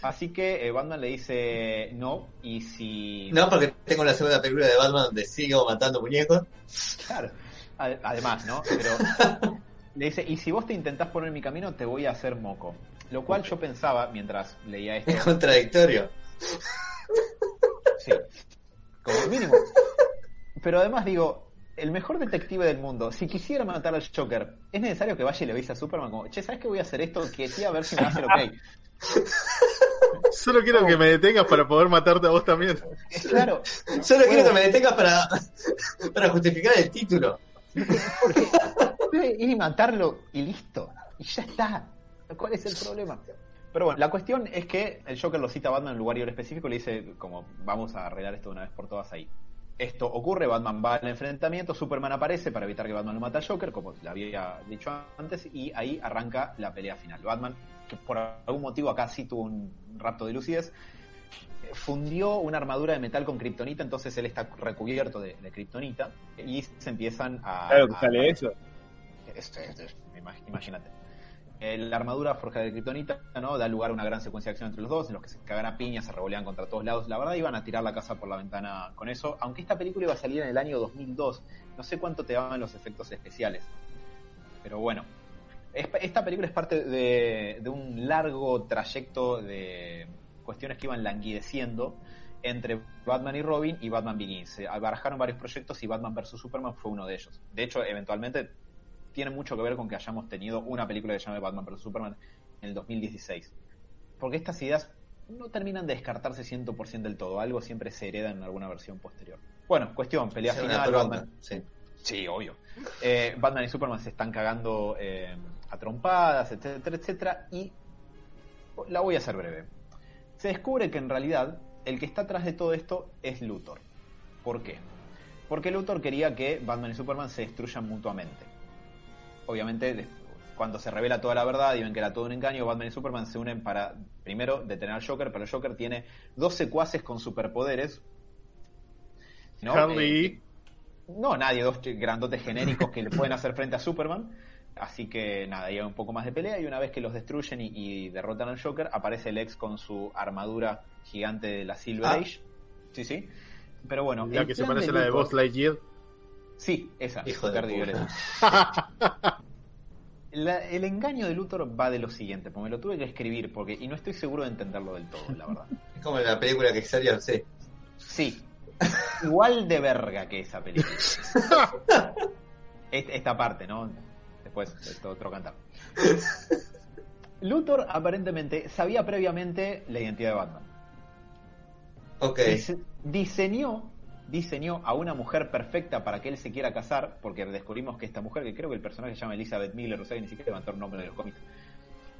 Así que eh, Batman le dice no, y si. No, porque tengo la segunda película de Batman donde sigo matando muñecos. Claro, además, ¿no? Pero le dice, y si vos te intentás poner en mi camino, te voy a hacer moco. Lo cual yo pensaba mientras leía esto. Es contradictorio. Sí, como mínimo. Pero además digo, el mejor detective del mundo, si quisiera matar al Joker, es necesario que vaya y le avise a Superman como, che, ¿sabes que voy a hacer esto? Que sí, a ver si me hace lo ok. Solo quiero que me detengas para poder matarte a vos también. Claro. Solo quiero que me detengas para, para justificar el título. y matarlo y listo. Y ya está. ¿Cuál es el problema? Pero bueno, la cuestión es que el Joker lo cita a Batman en un lugar y hora específico y le dice, como, vamos a arreglar esto de una vez por todas ahí. Esto ocurre, Batman va al enfrentamiento, Superman aparece para evitar que Batman lo mate al Joker, como le había dicho antes, y ahí arranca la pelea final. Batman, que por algún motivo acá sí tuvo un rapto de lucidez, fundió una armadura de metal con kriptonita, entonces él está recubierto de, de kriptonita, y se empiezan a... Claro que sale eso. imagínate. Eh, la armadura forja de Kryptonita ¿no? da lugar a una gran secuencia de acción entre los dos, en los que se cagan a piñas, se revolean contra todos lados. La verdad iban a tirar la casa por la ventana con eso, aunque esta película iba a salir en el año 2002. No sé cuánto te daban los efectos especiales. Pero bueno, esta película es parte de, un largo trayecto de cuestiones que iban languideciendo entre Batman y Robin y Batman Begins. Se barajaron varios proyectos y Batman vs. Superman fue uno de ellos. De hecho, eventualmente tiene mucho que ver con que hayamos tenido una película que se llama Batman vs. Superman en el 2016. Porque estas ideas no terminan de descartarse 100% del todo. Algo siempre se hereda en alguna versión posterior. Bueno, cuestión, pelea final. Batman. Sí. sí. obvio. Eh, Batman y Superman se están cagando eh, a trompadas, etcétera, etcétera. Y la voy a hacer breve. Se descubre que en realidad el que está atrás de todo esto es Luthor. ¿Por qué? Porque Luthor quería que Batman y Superman se destruyan mutuamente. Obviamente, cuando se revela toda la verdad y ven que era todo un engaño, Batman y Superman se unen para, primero, detener al Joker, pero el Joker tiene dos secuaces con superpoderes. ¿no? Eh, no, nadie, dos grandotes genéricos que le pueden hacer frente a Superman. Así que nada, hay un poco más de pelea y una vez que los destruyen y, derrotan al Joker, aparece el ex con su armadura gigante de la Silver ah. Age. Sí, sí. Pero bueno. La que se parece a la de Boss Lightyear. Sí, esa. Hijo de el engaño de Luthor va de lo siguiente, porque me lo tuve que escribir porque y no estoy seguro de entenderlo del todo, la verdad. Es como la película que salió, sí. Sí. Igual de verga que esa película. Esta parte, ¿no? Después, esto otro cantar. Luthor aparentemente sabía previamente la identidad de Batman. Ok. diseñó diseñó a una mujer perfecta para que él se quiera casar, porque descubrimos que esta mujer, que creo que el personaje se llama Elizabeth Miller, o sea, ni siquiera levantó el nombre de los cómics,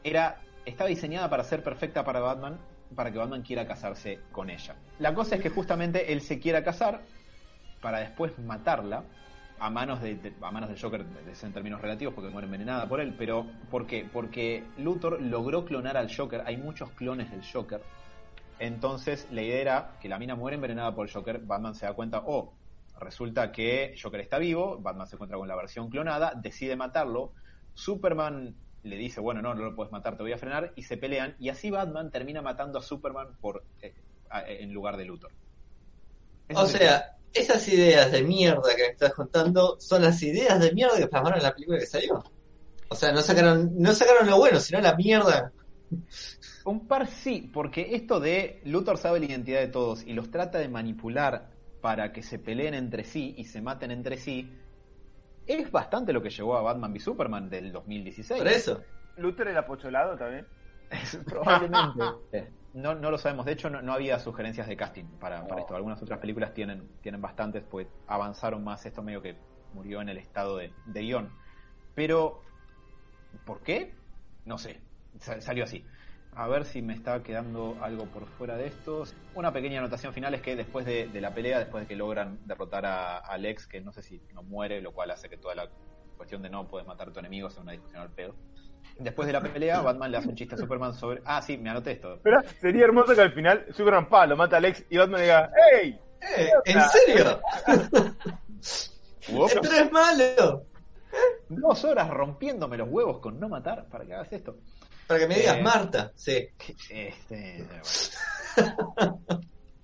era, estaba diseñada para ser perfecta para Batman, para que Batman quiera casarse con ella. La cosa es que justamente él se quiera casar para después matarla a manos de, a manos del Joker en términos relativos porque muere envenenada por él, pero ¿por qué? Porque Luthor logró clonar al Joker, hay muchos clones del Joker entonces la idea era que la mina muere envenenada por el Joker, Batman se da cuenta, oh, resulta que Joker está vivo, Batman se encuentra con la versión clonada, decide matarlo, Superman le dice, bueno, no, no lo puedes matar, te voy a frenar, y se pelean, y así Batman termina matando a Superman por eh, en lugar de Luthor. o sea, esas ideas de mierda que me estás contando son las ideas de mierda que plasmaron en la película que salió. O sea, no sacaron, no sacaron lo bueno, sino la mierda. Un par sí, porque esto de Luthor sabe la identidad de todos y los trata de manipular para que se peleen entre sí y se maten entre sí, es bastante lo que llevó a Batman v Superman del 2016. Por eso. ¿Luthor era pocholado también? probablemente. No, no lo sabemos. De hecho, no, había sugerencias de casting para, para, esto. Algunas otras películas tienen, tienen bastantes, pues avanzaron más. Esto medio que murió en el estado de, de guion. Pero, ¿por qué? No sé. Salió así. A ver si me está quedando algo por fuera de esto. Una pequeña anotación final es que después de, la pelea, después de que logran derrotar a Alex, que no sé si no muere, lo cual hace que toda la cuestión de no puedes matar a tu enemigo sea una discusión al pedo. Después de la pelea, Batman le hace un chiste a Superman sobre. Ah, sí, me anoté esto. Pero sería hermoso que al final Superman pa, lo mata a Alex y Batman diga: ¡Ey! Eh, ¿En serio? Esto es malo. Dos horas rompiéndome los huevos con no matar para que hagas esto. Para que me digas eh, Marta, sí. Este,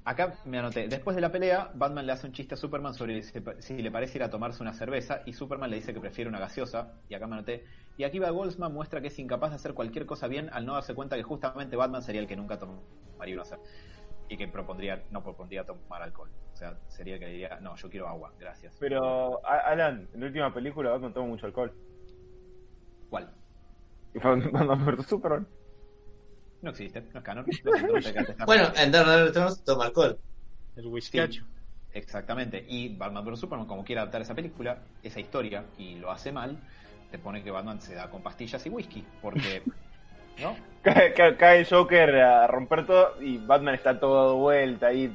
Acá me anoté. Después de la pelea, Batman le hace un chiste a Superman sobre si le parece ir a tomarse una cerveza y Superman le dice que prefiere una gaseosa. Y acá me anoté. Y aquí va Goldsman muestra que es incapaz de hacer cualquier cosa bien al no darse cuenta que justamente Batman sería el que nunca tomaría una cerveza. Y que propondría, no propondría tomar alcohol. O sea, sería el que diría, no, yo quiero agua, gracias. Pero, Alan, en la última película Batman toma mucho alcohol. ¿Cuál? Batman vs Superman. No existe, no es canon. bueno, en Dark Returns toma alcohol. El whiskacho. exactamente. Y Batman vs Superman, como quiere adaptar esa película, esa historia, y lo hace mal, te pone que Batman se da con pastillas y whisky. Porque. ¿No? Cae, cae, Joker a romper todo y Batman está todo dado vuelta ahí.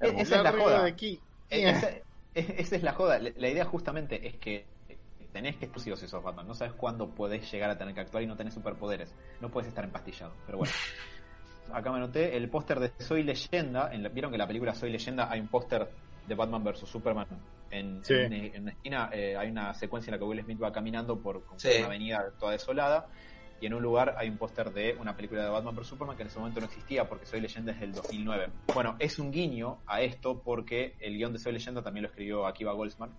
E-, esa es la joda. E-, esa, esa, es la joda. La idea justamente es que tenés que estar si sos Batman. No sabes cuándo podés llegar a tener que actuar y no tenés superpoderes. No puedes estar empastillado. Pero bueno. Acá me anoté el póster de Soy Leyenda. Vieron que en la película Soy Leyenda hay un póster de Batman vs Superman. En, en, una esquina eh, hay una secuencia en la que Will Smith va caminando por una avenida toda desolada. Y en un lugar hay un póster de una película de Batman vs Superman que en ese momento no existía porque Soy Leyenda es del 2009. Bueno, es un guiño a esto porque el guion de Soy Leyenda también lo escribió Akiva Goldsman.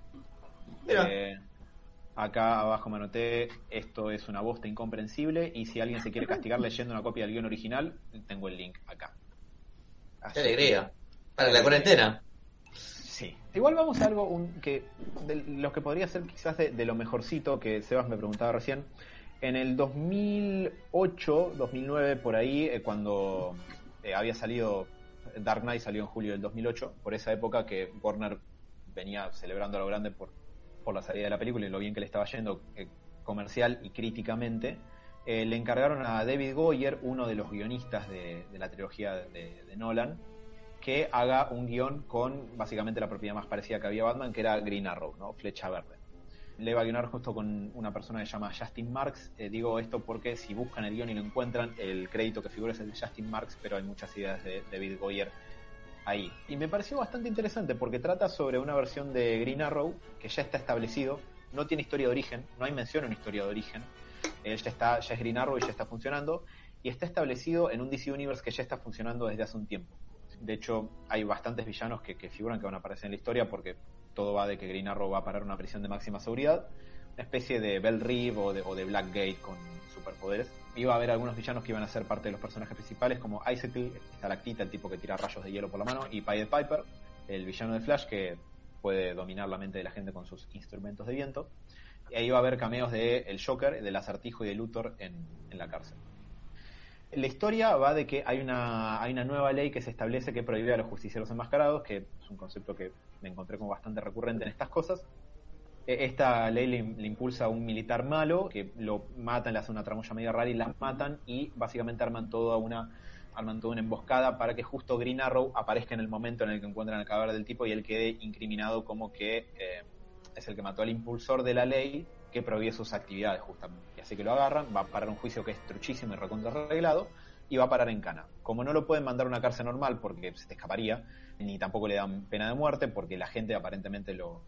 Eh, Acá abajo me anoté, esto es una bosta incomprensible y si alguien se quiere castigar leyendo una copia del guion original, tengo el link acá. Qué alegría. Para la cuarentena. Sí. Igual vamos a algo que de lo que podría ser quizás de, lo mejorcito que Sebas me preguntaba recién. En el 2008, 2009, por ahí, eh, cuando eh, había salido Dark Knight, salió en julio del 2008, por esa época que Warner venía celebrando a lo grande por, por la salida de la película y lo bien que le estaba yendo eh, comercial y críticamente, le encargaron a David Goyer, uno de los guionistas de, la trilogía de, de Nolan, que haga un guion con básicamente la propiedad más parecida que había Batman, que era Green Arrow, ¿no? Flecha Verde. Le va a guionar justo con una persona que se llama Justin Marks. Eh, digo esto porque si buscan el guion y lo encuentran, el crédito que figura es el de Justin Marks, pero hay muchas ideas de David Goyer ahí. Y me pareció bastante interesante porque trata sobre una versión de Green Arrow que ya está establecido, no tiene historia de origen, no hay mención en historia de origen. Él ya está, ya es Green Arrow y ya está funcionando, y está establecido en un DC Universe que ya está funcionando desde hace un tiempo. De hecho, hay bastantes villanos que, figuran que van a aparecer en la historia porque todo va de que Green Arrow va a parar una prisión de máxima seguridad, una especie de Bell Reeve o de, o de Blackgate con superpoderes. Iba a haber algunos villanos que iban a ser parte de los personajes principales, como Icicle, Estalactita, el tipo que tira rayos de hielo por la mano, y Pied Piper, el villano de Flash que puede dominar la mente de la gente con sus instrumentos de viento. Y ahí va a haber cameos de El Joker, del Acertijo y de Luthor en la cárcel. La historia va de que hay una, hay una nueva ley que se establece que prohíbe a los justicieros enmascarados, que es un concepto que me encontré como bastante recurrente en estas cosas. E, esta ley le, impulsa a un militar malo que lo matan, le hacen una tramoya media rara y la matan y básicamente arman toda una arman toda una emboscada para que justo Green Arrow aparezca en el momento en el que encuentran el cadáver del tipo y él quede incriminado como que eh, es el que mató al impulsor de la ley que prohíbe sus actividades justamente. Y así que lo agarran, va a parar un juicio que es truchísimo y recontra arreglado y va a parar en cana. Como no lo pueden mandar a una cárcel normal porque se te escaparía, ni tampoco le dan pena de muerte porque la gente aparentemente lo,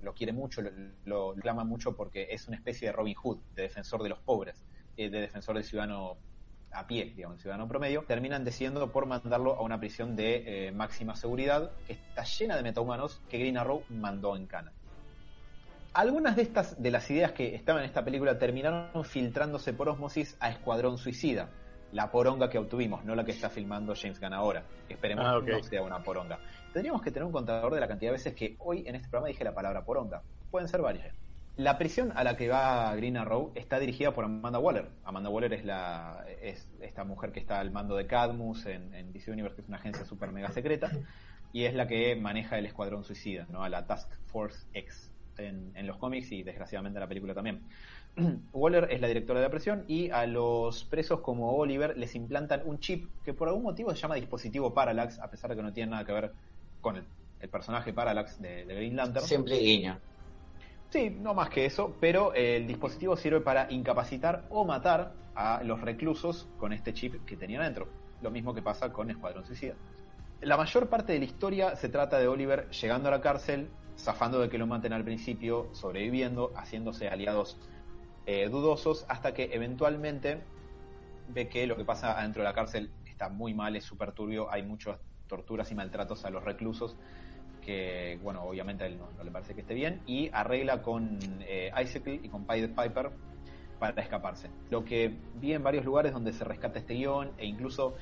lo, quiere mucho, lo, clama mucho porque es una especie de Robin Hood, de defensor de los pobres, eh, de defensor del ciudadano a pie, digamos, el ciudadano promedio, terminan decidiendo por mandarlo a una prisión de eh, máxima seguridad que está llena de metahumanos que Green Arrow mandó en cana algunas de estas de las ideas que estaban en esta película terminaron filtrándose por osmosis a Escuadrón Suicida, la poronga que obtuvimos, no la que está filmando James Gunn ahora. Esperemos ah, que no sea una poronga. Tendríamos que tener un contador de la cantidad de veces que hoy en este programa dije la palabra poronga. Pueden ser varias. La prisión a la que va Green Arrow está dirigida por Amanda Waller. Amanda Waller es la es esta mujer que está al mando de Cadmus en, en DC Universe, que es una agencia super mega secreta, y es la que maneja el Escuadrón Suicida, ¿no? A la Task Force X en, los cómics y desgraciadamente en la película también. Waller es la directora de la prisión y a los presos como Oliver les implantan un chip que por algún motivo se llama dispositivo Parallax, a pesar de que no tiene nada que ver con el, personaje Parallax de, Green Lantern. Simple guiño. Sí, no más que eso, pero el dispositivo sirve para incapacitar o matar a los reclusos con este chip que tenían dentro. Lo mismo que pasa con Escuadrón Suicida. La mayor parte de la historia se trata de Oliver llegando a la cárcel, zafando de que lo maten al principio, sobreviviendo, haciéndose aliados eh, dudosos, hasta que eventualmente ve que lo que pasa adentro de la cárcel está muy mal, es súper turbio, hay muchas torturas y maltratos a los reclusos, que, bueno, obviamente a él no, le parece que esté bien, y arregla con eh, y con Pied Piper para escaparse. Lo que vi en varios lugares donde se rescata este guion, e incluso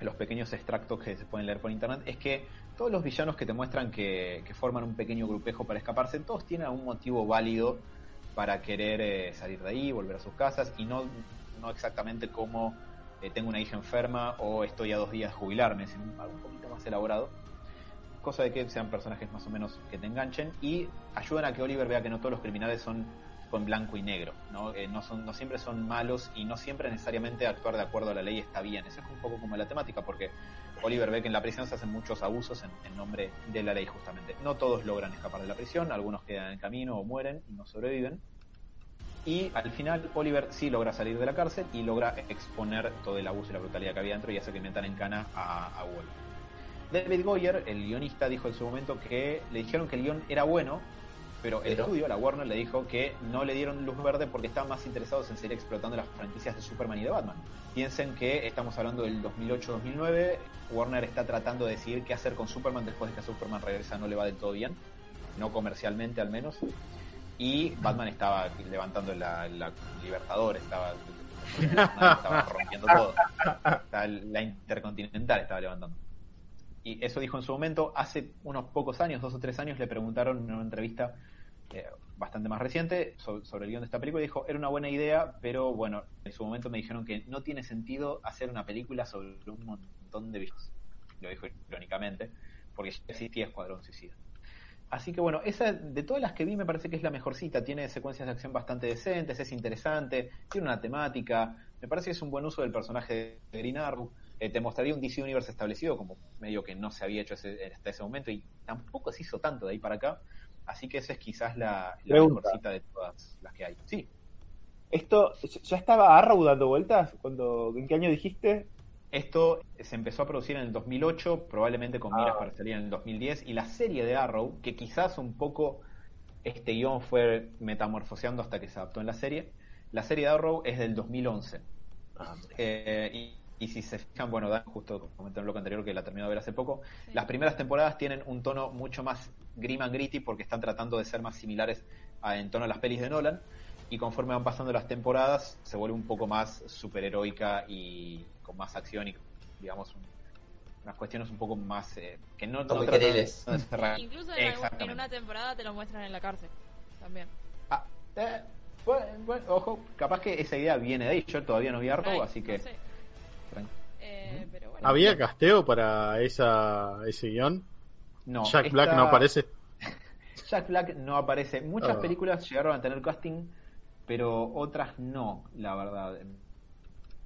los pequeños extractos que se pueden leer por internet, es que todos los villanos que te muestran que, forman un pequeño grupejo para escaparse, todos tienen algún motivo válido para querer eh, salir de ahí, volver a sus casas y no, no exactamente como eh, tengo una hija enferma o estoy a dos días de jubilarme, sino algo un poquito más elaborado. Cosa de que sean personajes más o menos que te enganchen y ayudan a que Oliver vea que no todos los criminales son con blanco y negro, ¿no? Eh, no, son, no siempre son malos y no siempre necesariamente actuar de acuerdo a la ley está bien. Eso es un poco como la temática, porque Oliver ve que en la prisión se hacen muchos abusos en, nombre de la ley justamente. No todos logran escapar de la prisión, algunos quedan en camino o mueren y no sobreviven. Y al final Oliver sí logra salir de la cárcel y logra exponer todo el abuso y la brutalidad que había dentro y hace que metan en cana a, a David Goyer, el guionista, dijo en su momento que le dijeron que el guion era bueno, pero el estudio, la Warner, le dijo que no le dieron luz verde porque estaban más interesados en seguir explotando las franquicias de Superman y de Batman. Piensen que estamos hablando del 2008-2009, Warner está tratando de decidir qué hacer con Superman después de que Superman regresa no le va del todo bien, no comercialmente al menos, y Batman estaba levantando la, Libertador, estaba estaba rompiendo todo. La Intercontinental estaba levantando. Y eso dijo en su momento, hace unos pocos años, dos o tres años, le preguntaron en una entrevista eh, bastante más reciente sobre, el guion de esta película y dijo, era una buena idea, pero bueno, en su momento me dijeron que no tiene sentido hacer una película sobre un montón de bichos. Lo dijo irónicamente, porque ya existía Escuadrón Suicida. Así que bueno, esa de todas las que vi me parece que es la mejorcita. Tiene secuencias de acción bastante decentes, es interesante, tiene una temática. Me parece que es un buen uso del personaje de Green Arrow. Eh, te mostraría un DC Universe establecido, como medio que no se había hecho ese, hasta ese momento y tampoco se hizo tanto de ahí para acá. Así que esa es quizás la, mejorcita de todas las que hay. Sí. ¿Esto ya estaba Arrow dando vueltas? cuando ¿En qué año dijiste? Esto se empezó a producir en el 2008, probablemente con miras ah. para salir en el 2010, y la serie de Arrow, que quizás un poco este guion fue metamorfoseando hasta que se adaptó en la serie, la serie de Arrow es del 2011. Ah, eh, y, si se fijan, bueno, Dan justo comentó en lo anterior que la terminó de ver hace poco, las primeras temporadas tienen un tono mucho más grim and gritty porque están tratando de ser más similares a, en tono a las pelis de Nolan, y conforme van pasando las temporadas se vuelve un poco más superheroica y con más acción y digamos unas cuestiones un poco más eh, que no, no incluso en, una temporada te lo muestran en la cárcel también. Ah, eh, bueno, ojo capaz que esa idea viene de ahí yo todavía no vi Arrow así que eh, había casteo para esa ese guion no Jack Black no aparece Jack Black no aparece. Muchas ah. películas llegaron a tener casting pero otras no, la verdad.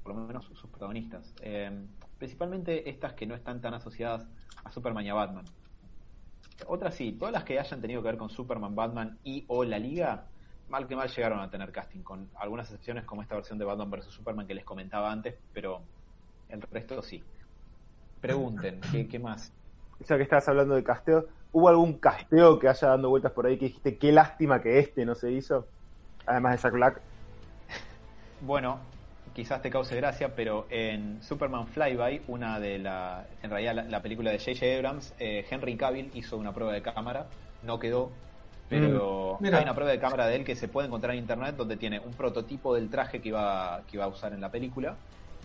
Por lo menos sus protagonistas. Eh, principalmente estas que no están tan asociadas a Superman y a Batman. Otras sí, todas las que hayan tenido que ver con Superman, Batman y o la Liga, mal que mal llegaron a tener casting, con algunas excepciones como esta versión de Batman vs. Superman que les comentaba antes, pero el resto sí. Pregunten, ¿qué, qué más? Ya que estabas hablando de casteo, ¿hubo algún casteo que haya dando vueltas por ahí que dijiste qué lástima que este no se hizo? Además de Jack Black. Bueno, quizás te cause gracia, pero en Superman Flyby, una de la, en realidad la, película de J.J. Abrams, eh, Henry Cavill hizo una prueba de cámara, no quedó, pero mm, hay una prueba de cámara de él que se puede encontrar en internet donde tiene un prototipo del traje que iba, que iba a usar en la película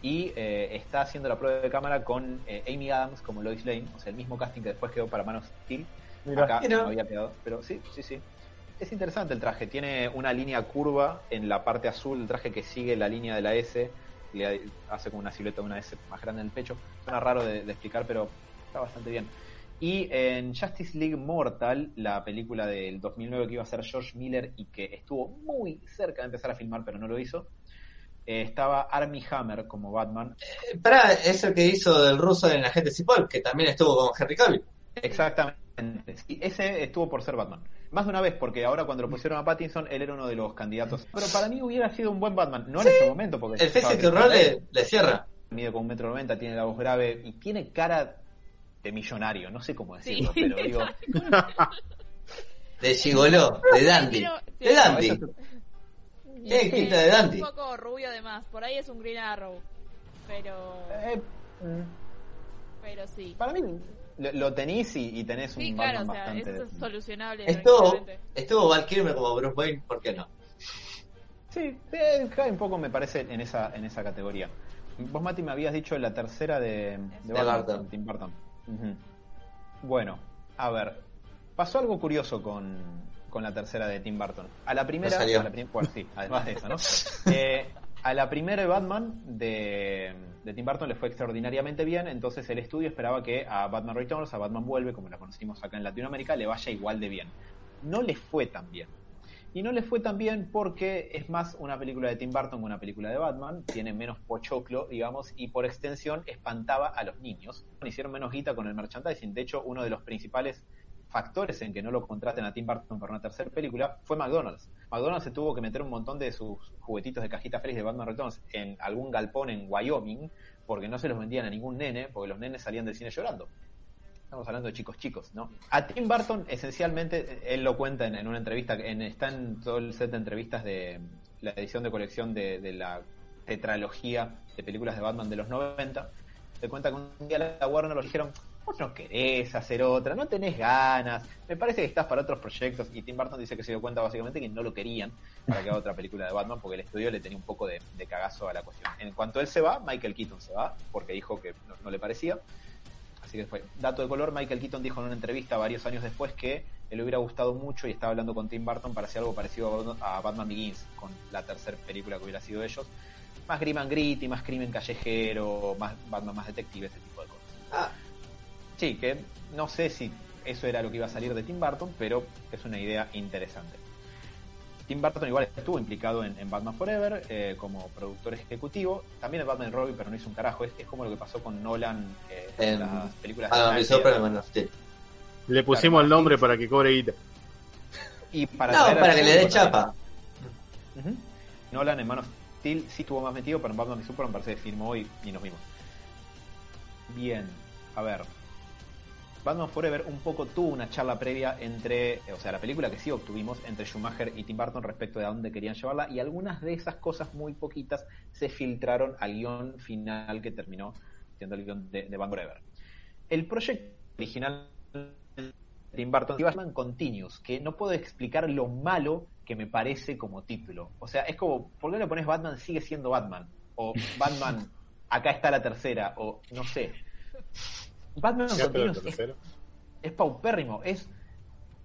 y eh, está haciendo la prueba de cámara con eh, Amy Adams como Lois Lane, o sea, el mismo casting que después quedó para Man of Steel. Acá no había quedado, pero sí, sí, sí es interesante el traje. Tiene una línea curva en la parte azul del traje que sigue la línea de la S. Le hace como una silueta de una S más grande en el pecho. Suena raro de, explicar, pero está bastante bien. Y en Justice League Mortal, la película del 2009 que iba a ser George Miller y que estuvo muy cerca de empezar a filmar, pero no lo hizo, eh, estaba Army Hammer como Batman. Eh, para, eso que hizo del ruso en Agente Cipol, que también estuvo con Henry Cavill. Exactamente. Ese estuvo por ser Batman. Más de una vez, porque ahora cuando lo pusieron a Pattinson, él era uno de los candidatos. Pero para mí hubiera sido un buen Batman, no en ese momento, porque... El físico le, le cierra. Mide con un metro noventa, tiene la voz grave y tiene cara de millonario, no sé cómo decirlo, pero digo... de gigoló, de dandy. de dandy. Tiene quinta de dandy. Un poco rubio además, por ahí es un Green Arrow, pero... Eh, pero sí. Para mí lo, tenés y, tenés un sí, claro, o sea, Es solucionable. Estuvo, estuvo Val Kilmer como Bruce Wayne, ¿por qué no? Sí, eh, cae un poco me parece en esa, en esa categoría. Vos, Mati, me habías dicho la tercera de, de, Barton, Tim Burton. Bueno, a ver, pasó algo curioso con, con la tercera de Tim Burton. A la primera, a la bueno, sí, además de eso, ¿no? eh, a la primera de Batman de, Tim Burton le fue extraordinariamente bien, entonces el estudio esperaba que a Batman Returns, a Batman Vuelve, como la conocimos acá en Latinoamérica, le vaya igual de bien. No le fue tan bien. Y no le fue tan bien porque es más una película de Tim Burton que una película de Batman, tiene menos pochoclo, digamos, y por extensión espantaba a los niños. Hicieron menos guita con el merchandising. De hecho, uno de los principales factores en que no lo contraten a Tim Burton para una tercera película fue McDonald's. McDonald's se tuvo que meter un montón de sus juguetitos de cajita feliz de Batman Returns en algún galpón en Wyoming porque no se los vendían a ningún nene, porque los nenes salían del cine llorando. Estamos hablando de chicos chicos, ¿no? A Tim Burton, esencialmente, él lo cuenta en, una entrevista, en, está en todo el set de entrevistas de la edición de colección de, la tetralogía de películas de Batman de los 90. Se cuenta que un día la Warner lo dijeron, vos no querés hacer otra, no tenés ganas, me parece que estás para otros proyectos. Y Tim Burton dice que se dio cuenta básicamente que no lo querían para que haga otra película de Batman porque el estudio le tenía un poco de, cagazo a la cuestión. En cuanto él se va, Michael Keaton se va porque dijo que no, le parecía. Así que fue. Dato de color, Michael Keaton dijo en una entrevista varios años después que le hubiera gustado mucho y estaba hablando con Tim Burton para hacer algo parecido a Batman Begins, con la tercera película que hubiera sido ellos. Más grim and gritty, más crimen callejero, más Batman más detective, ese tipo de. Sí, que no sé si eso era lo que iba a salir de Tim Burton, pero es una idea interesante. Tim Burton igual estuvo implicado en, Batman Forever eh, como productor ejecutivo. También en Batman Robin, pero no hizo un carajo. Es, como lo que pasó con Nolan eh, en, las películas de Le pusimos el nombre para que cobre guita. Y para no, para que le dé chapa. Nolan en Man of Steel sí estuvo más metido, pero en Batman y Superman parece que firmó y, y nos vimos. Bien, a ver, Batman Forever un poco tuvo una charla previa entre, o sea, la película que sí obtuvimos entre Schumacher y Tim Burton respecto de a dónde querían llevarla y algunas de esas cosas muy poquitas se filtraron al guion final que terminó siendo el guion de, Batman Forever. El proyecto original de Tim Burton iba Batman Continuous, que no puedo explicar lo malo que me parece como título. O sea, es como, ¿por qué le pones Batman sigue siendo Batman? O Batman, acá está la tercera, o no sé Batman es, paupérrimo, es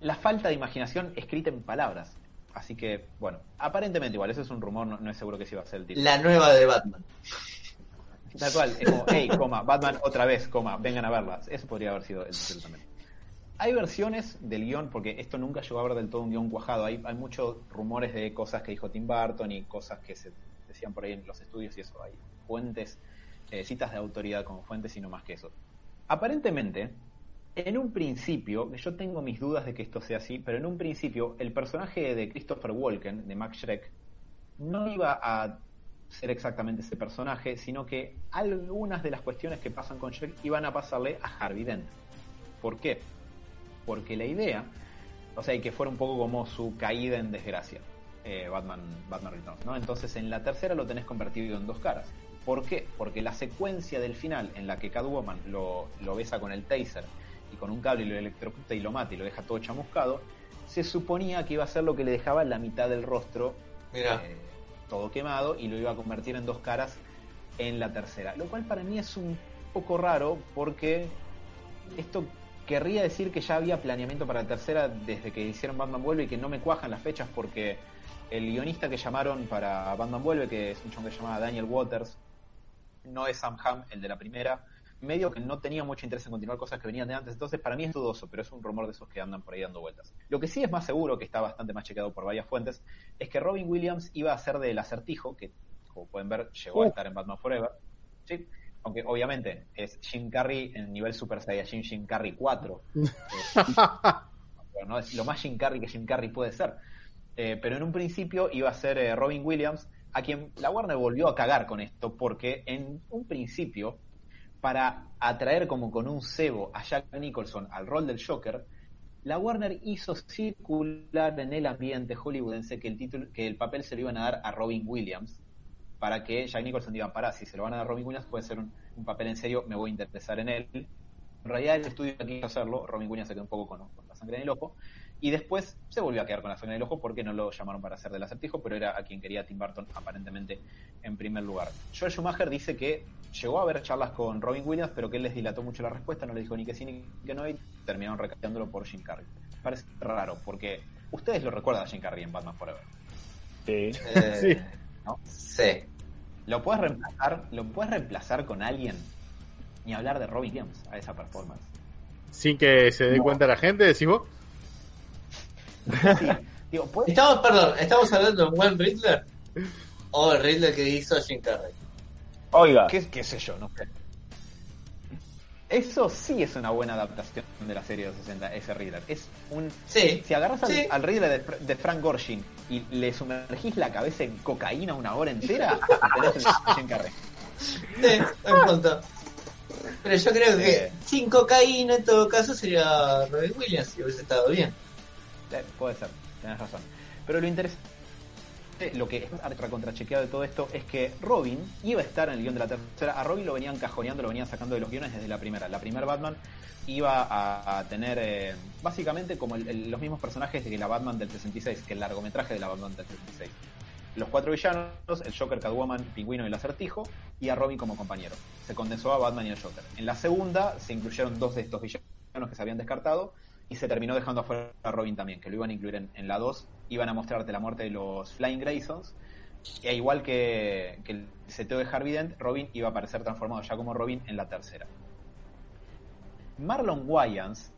la falta de imaginación escrita en palabras. Así que, bueno, aparentemente igual, eso es un rumor, no, es seguro que sí va a ser el título. La nueva de Batman. Tal cual, es como, hey, coma, Batman otra vez, coma, vengan a verlas. Eso podría haber sido el título también. Hay versiones del guion, porque esto nunca llegó a ver del todo un guion cuajado. Hay, hay muchos rumores de cosas que dijo Tim Burton y cosas que se decían por ahí en los estudios y eso. Hay fuentes, eh, citas de autoridad como fuentes y no más que eso. Aparentemente, en un principio, yo tengo mis dudas de que esto sea así, pero en un principio el personaje de Christopher Walken, de Max Schreck, no iba a ser exactamente ese personaje, sino que algunas de las cuestiones que pasan con Shrek iban a pasarle a Harvey Dent. ¿Por qué? Porque la idea, o sea, y que fuera un poco como su caída en desgracia, eh, Batman, Batman Returns, ¿no? Entonces en la tercera lo tenés convertido en dos caras. ¿Por qué? Porque la secuencia del final en la que Catwoman lo, lo besa con el taser y con un cable y lo electrocuta y lo mata y lo deja todo chamuscado, se suponía que iba a ser lo que le dejaba la mitad del rostro eh, todo quemado y lo iba a convertir en dos caras en la tercera. Lo cual para mí es un poco raro porque esto querría decir que ya había planeamiento para la tercera desde que hicieron Batman Vuelve y que no me cuajan las fechas porque el guionista que llamaron para Batman Vuelve, que es un chon que se llama Daniel Waters, no es Sam Ham, el de la primera, medio que no tenía mucho interés en continuar cosas que venían de antes, entonces para mí es dudoso, pero es un rumor de esos que andan por ahí dando vueltas. Lo que sí es más seguro, que está bastante más chequeado por varias fuentes, es que Robin Williams iba a ser del acertijo, que como pueden ver llegó a estar en Batman Forever, ¿sí? aunque obviamente es Jim Carrey en nivel Super Saiyajin Jim Carrey 4. Eh, es lo más Jim Carrey que Jim Carrey puede ser. Eh, pero en un principio iba a ser eh, Robin Williams, a quien la Warner volvió a cagar con esto, porque en un principio, para atraer como con un cebo a Jack Nicholson al rol del Joker, la Warner hizo circular en el ambiente hollywoodense que el título, que el papel se lo iban a dar a Robin Williams, para que Jack Nicholson diga, para, si se lo van a dar a Robin Williams puede ser un, papel en serio, me voy a interesar en él. En realidad el estudio quiso hacerlo, Robin Williams se quedó un poco con, con la sangre en el ojo, y después se volvió a quedar con la zona del ojo porque no lo llamaron para hacer del acertijo, pero era a quien quería Tim Burton aparentemente en primer lugar. Joel Schumacher dice que llegó a haber charlas con Robin Williams, pero que él les dilató mucho la respuesta, no le dijo ni que sí ni que no, y terminaron recambiándolo por Jim Carrey. Parece raro, porque ustedes lo recuerdan a Jim Carrey en Batman Forever. Sí. Eh, sí. ¿no? Sí. ¿Lo puedes reemplazar? ¿Lo puedes reemplazar con alguien? Ni hablar de Robin Williams a esa performance. Sin que se dé cuenta la gente, decís vos. Estamos, perdón, ¿estamos hablando de un buen Riddler? ¿O el Riddler que hizo Jim Carrey? Oiga. ¿Qué, sé yo? No sé. Eso sí es una buena adaptación de la serie de los 60, ese Riddler. Es un. Sí. Si agarras al, Riddler de, Frank Gorshin y le sumergís la cabeza en cocaína una hora entera, tenés Jim Carrey. Sí, en punto. Pero yo creo que sin cocaína en todo caso sería Robin Williams si hubiese estado bien puede ser, tenés razón. Pero lo interesante lo que es contrachequeado de todo esto es que Robin iba a estar en el guion de la tercera. A Robin lo venían cajoneando, lo venían sacando de los guiones desde la primera. La primera Batman iba a, tener eh, básicamente como los mismos personajes de la Batman del 66, que el largometraje de la Batman del 66. Los cuatro villanos, el Joker, Catwoman, Pingüino y el Acertijo, y a Robin como compañero. Se condensó a Batman y al Joker. En la segunda se incluyeron dos de estos villanos que se habían descartado y se terminó dejando afuera a Robin también, que lo iban a incluir en, la 2. Iban a mostrarte la muerte de los Flying Graysons. E igual que, el seteo de Harvey Dent, Robin iba a aparecer transformado ya como Robin en la tercera. Marlon Wayans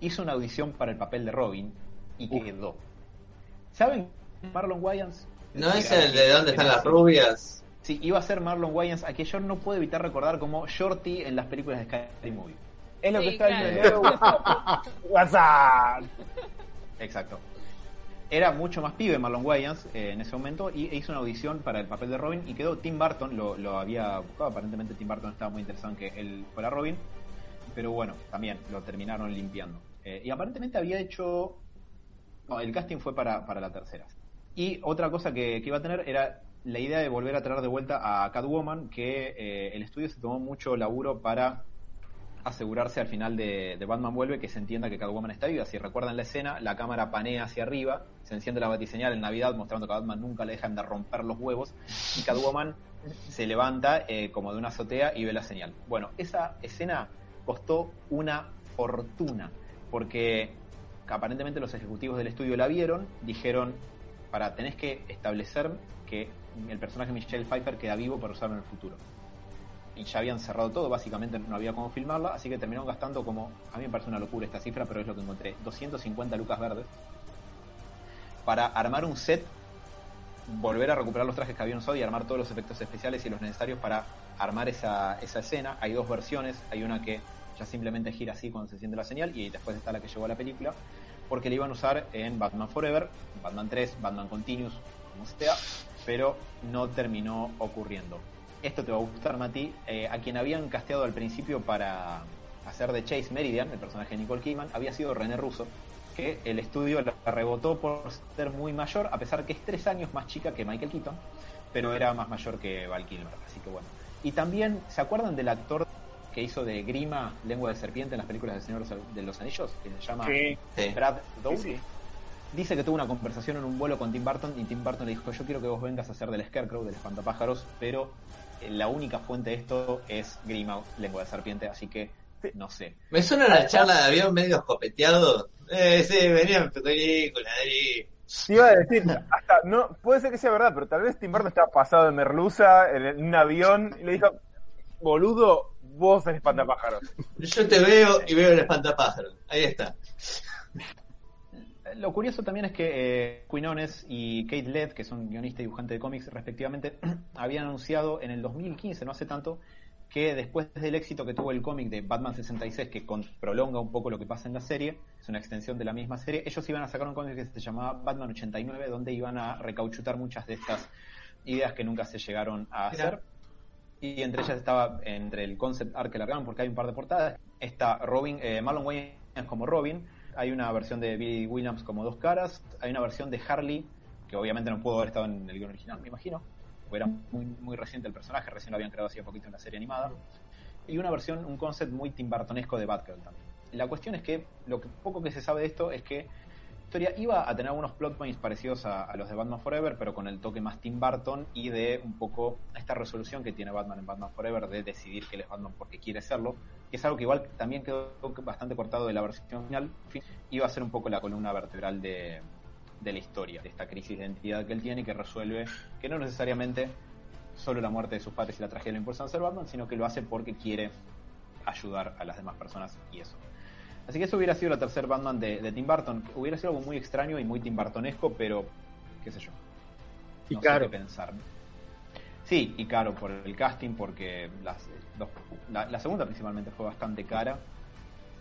hizo una audición para el papel de Robin y quedó. ¿Saben Marlon Wayans? ¿No es el de dónde están las rubias? Sí, iba a ser Marlon Wayans, a que yo no puedo evitar recordar como Shorty en las películas de Sky Movie. Es lo que está en el WhatsApp. Exacto. Era mucho más pibe Marlon Wayans eh, en ese momento y hizo una audición para el papel de Robin y quedó Tim Burton, lo, lo había buscado, aparentemente Tim Burton estaba muy interesado en que él fuera Robin, pero bueno, también lo terminaron limpiando. Eh, y aparentemente había hecho... No, el casting fue para, para la tercera. Y otra cosa que, iba a tener era la idea de volver a traer de vuelta a Catwoman, que eh, el estudio se tomó mucho laburo para asegurarse al final de, Batman Vuelve que se entienda que Catwoman está viva. Si recuerdan la escena, la cámara panea hacia arriba, se enciende la batiseñal en Navidad mostrando que a Batman nunca le dejan de romper los huevos y Catwoman se levanta eh, como de una azotea y ve la señal. Bueno, esa escena costó una fortuna porque aparentemente los ejecutivos del estudio la vieron, dijeron, para, tenés que establecer que el personaje Michelle Pfeiffer queda vivo para usarlo en el futuro y ya habían cerrado todo, básicamente no había cómo filmarla, así que terminaron gastando como, a mí me parece una locura esta cifra, pero es lo que encontré, 250 lucas verdes para armar un set, volver a recuperar los trajes que habían usado y armar todos los efectos especiales y los necesarios para armar esa, esa escena. Hay dos versiones, hay una que ya simplemente gira así cuando se siente la señal y después está la que llegó a la película, porque la iban a usar en Batman Forever, Batman 3, Batman Continuous, como sea, pero no terminó ocurriendo esto te va a gustar, Mati, eh, a quien habían casteado al principio para hacer de Chase Meridian, el personaje de Nicole Kidman, había sido René Russo, que el estudio la rebotó por ser muy mayor, a pesar que es tres años más chica que Michael Keaton, pero era más mayor que Val Kilmer, así que bueno. Y también, ¿se acuerdan del actor que hizo de Grima, lengua de serpiente en las películas del Señor de los Anillos? Que se llama Brad Dourif. Dice que tuvo una conversación en un vuelo con Tim Burton y Tim Burton le dijo, yo quiero que vos vengas a hacer del Scarecrow, del espantapájaros, pero la única fuente de esto es Grima, lengua de serpiente, así que no sé. Me suena la charla de avión medio escopeteado. Eh, sí, venía en tu película, Te iba a decir, hasta, no, puede ser que sea verdad, pero tal vez Tim Burton estaba pasado de merluza en, un avión y le dijo, boludo, vos eres espantapájaros. Yo te veo y veo el espantapájaros. Ahí está. Lo curioso también es que eh, Quinones y Kate Led, que son guionista y dibujante de cómics respectivamente, habían anunciado en el 2015, no hace tanto, que después del éxito que tuvo el cómic de Batman 66, que prolonga un poco lo que pasa en la serie, es una extensión de la misma serie, ellos iban a sacar un cómic que se llamaba Batman 89, donde iban a recauchutar muchas de estas ideas que nunca se llegaron a hacer. Y entre ellas estaba, entre el concept art que largaron, porque hay un par de portadas, está Robin, eh, Marlon Wayne como Robin, hay una versión de Billy Williams como dos caras, hay una versión de Harley, que obviamente no pudo haber estado en el guion original, me imagino, porque era muy, muy reciente el personaje, recién lo habían creado hace poquito en la serie animada, y una versión, un concept muy timbartonesco de Batgirl también. La cuestión es que lo poco que se sabe de esto es que historia iba a tener algunos plot points parecidos a, los de Batman Forever, pero con el toque más Tim Burton y de un poco esta resolución que tiene Batman en Batman Forever de decidir que él es Batman porque quiere serlo, que es algo que igual también quedó bastante cortado de la versión final, iba a ser un poco la columna vertebral de, de la historia, de esta crisis de identidad que él tiene y que resuelve que no necesariamente solo la muerte de sus padres y la tragedia lo impulsan a ser Batman, sino que lo hace porque quiere ayudar a las demás personas y eso. Así que eso hubiera sido la tercer Batman de, Tim Burton. Hubiera sido algo muy extraño y muy Tim Burtonesco, pero qué sé yo. y caro. pensar. Sí, y caro por el casting, porque las, la, segunda principalmente fue bastante cara.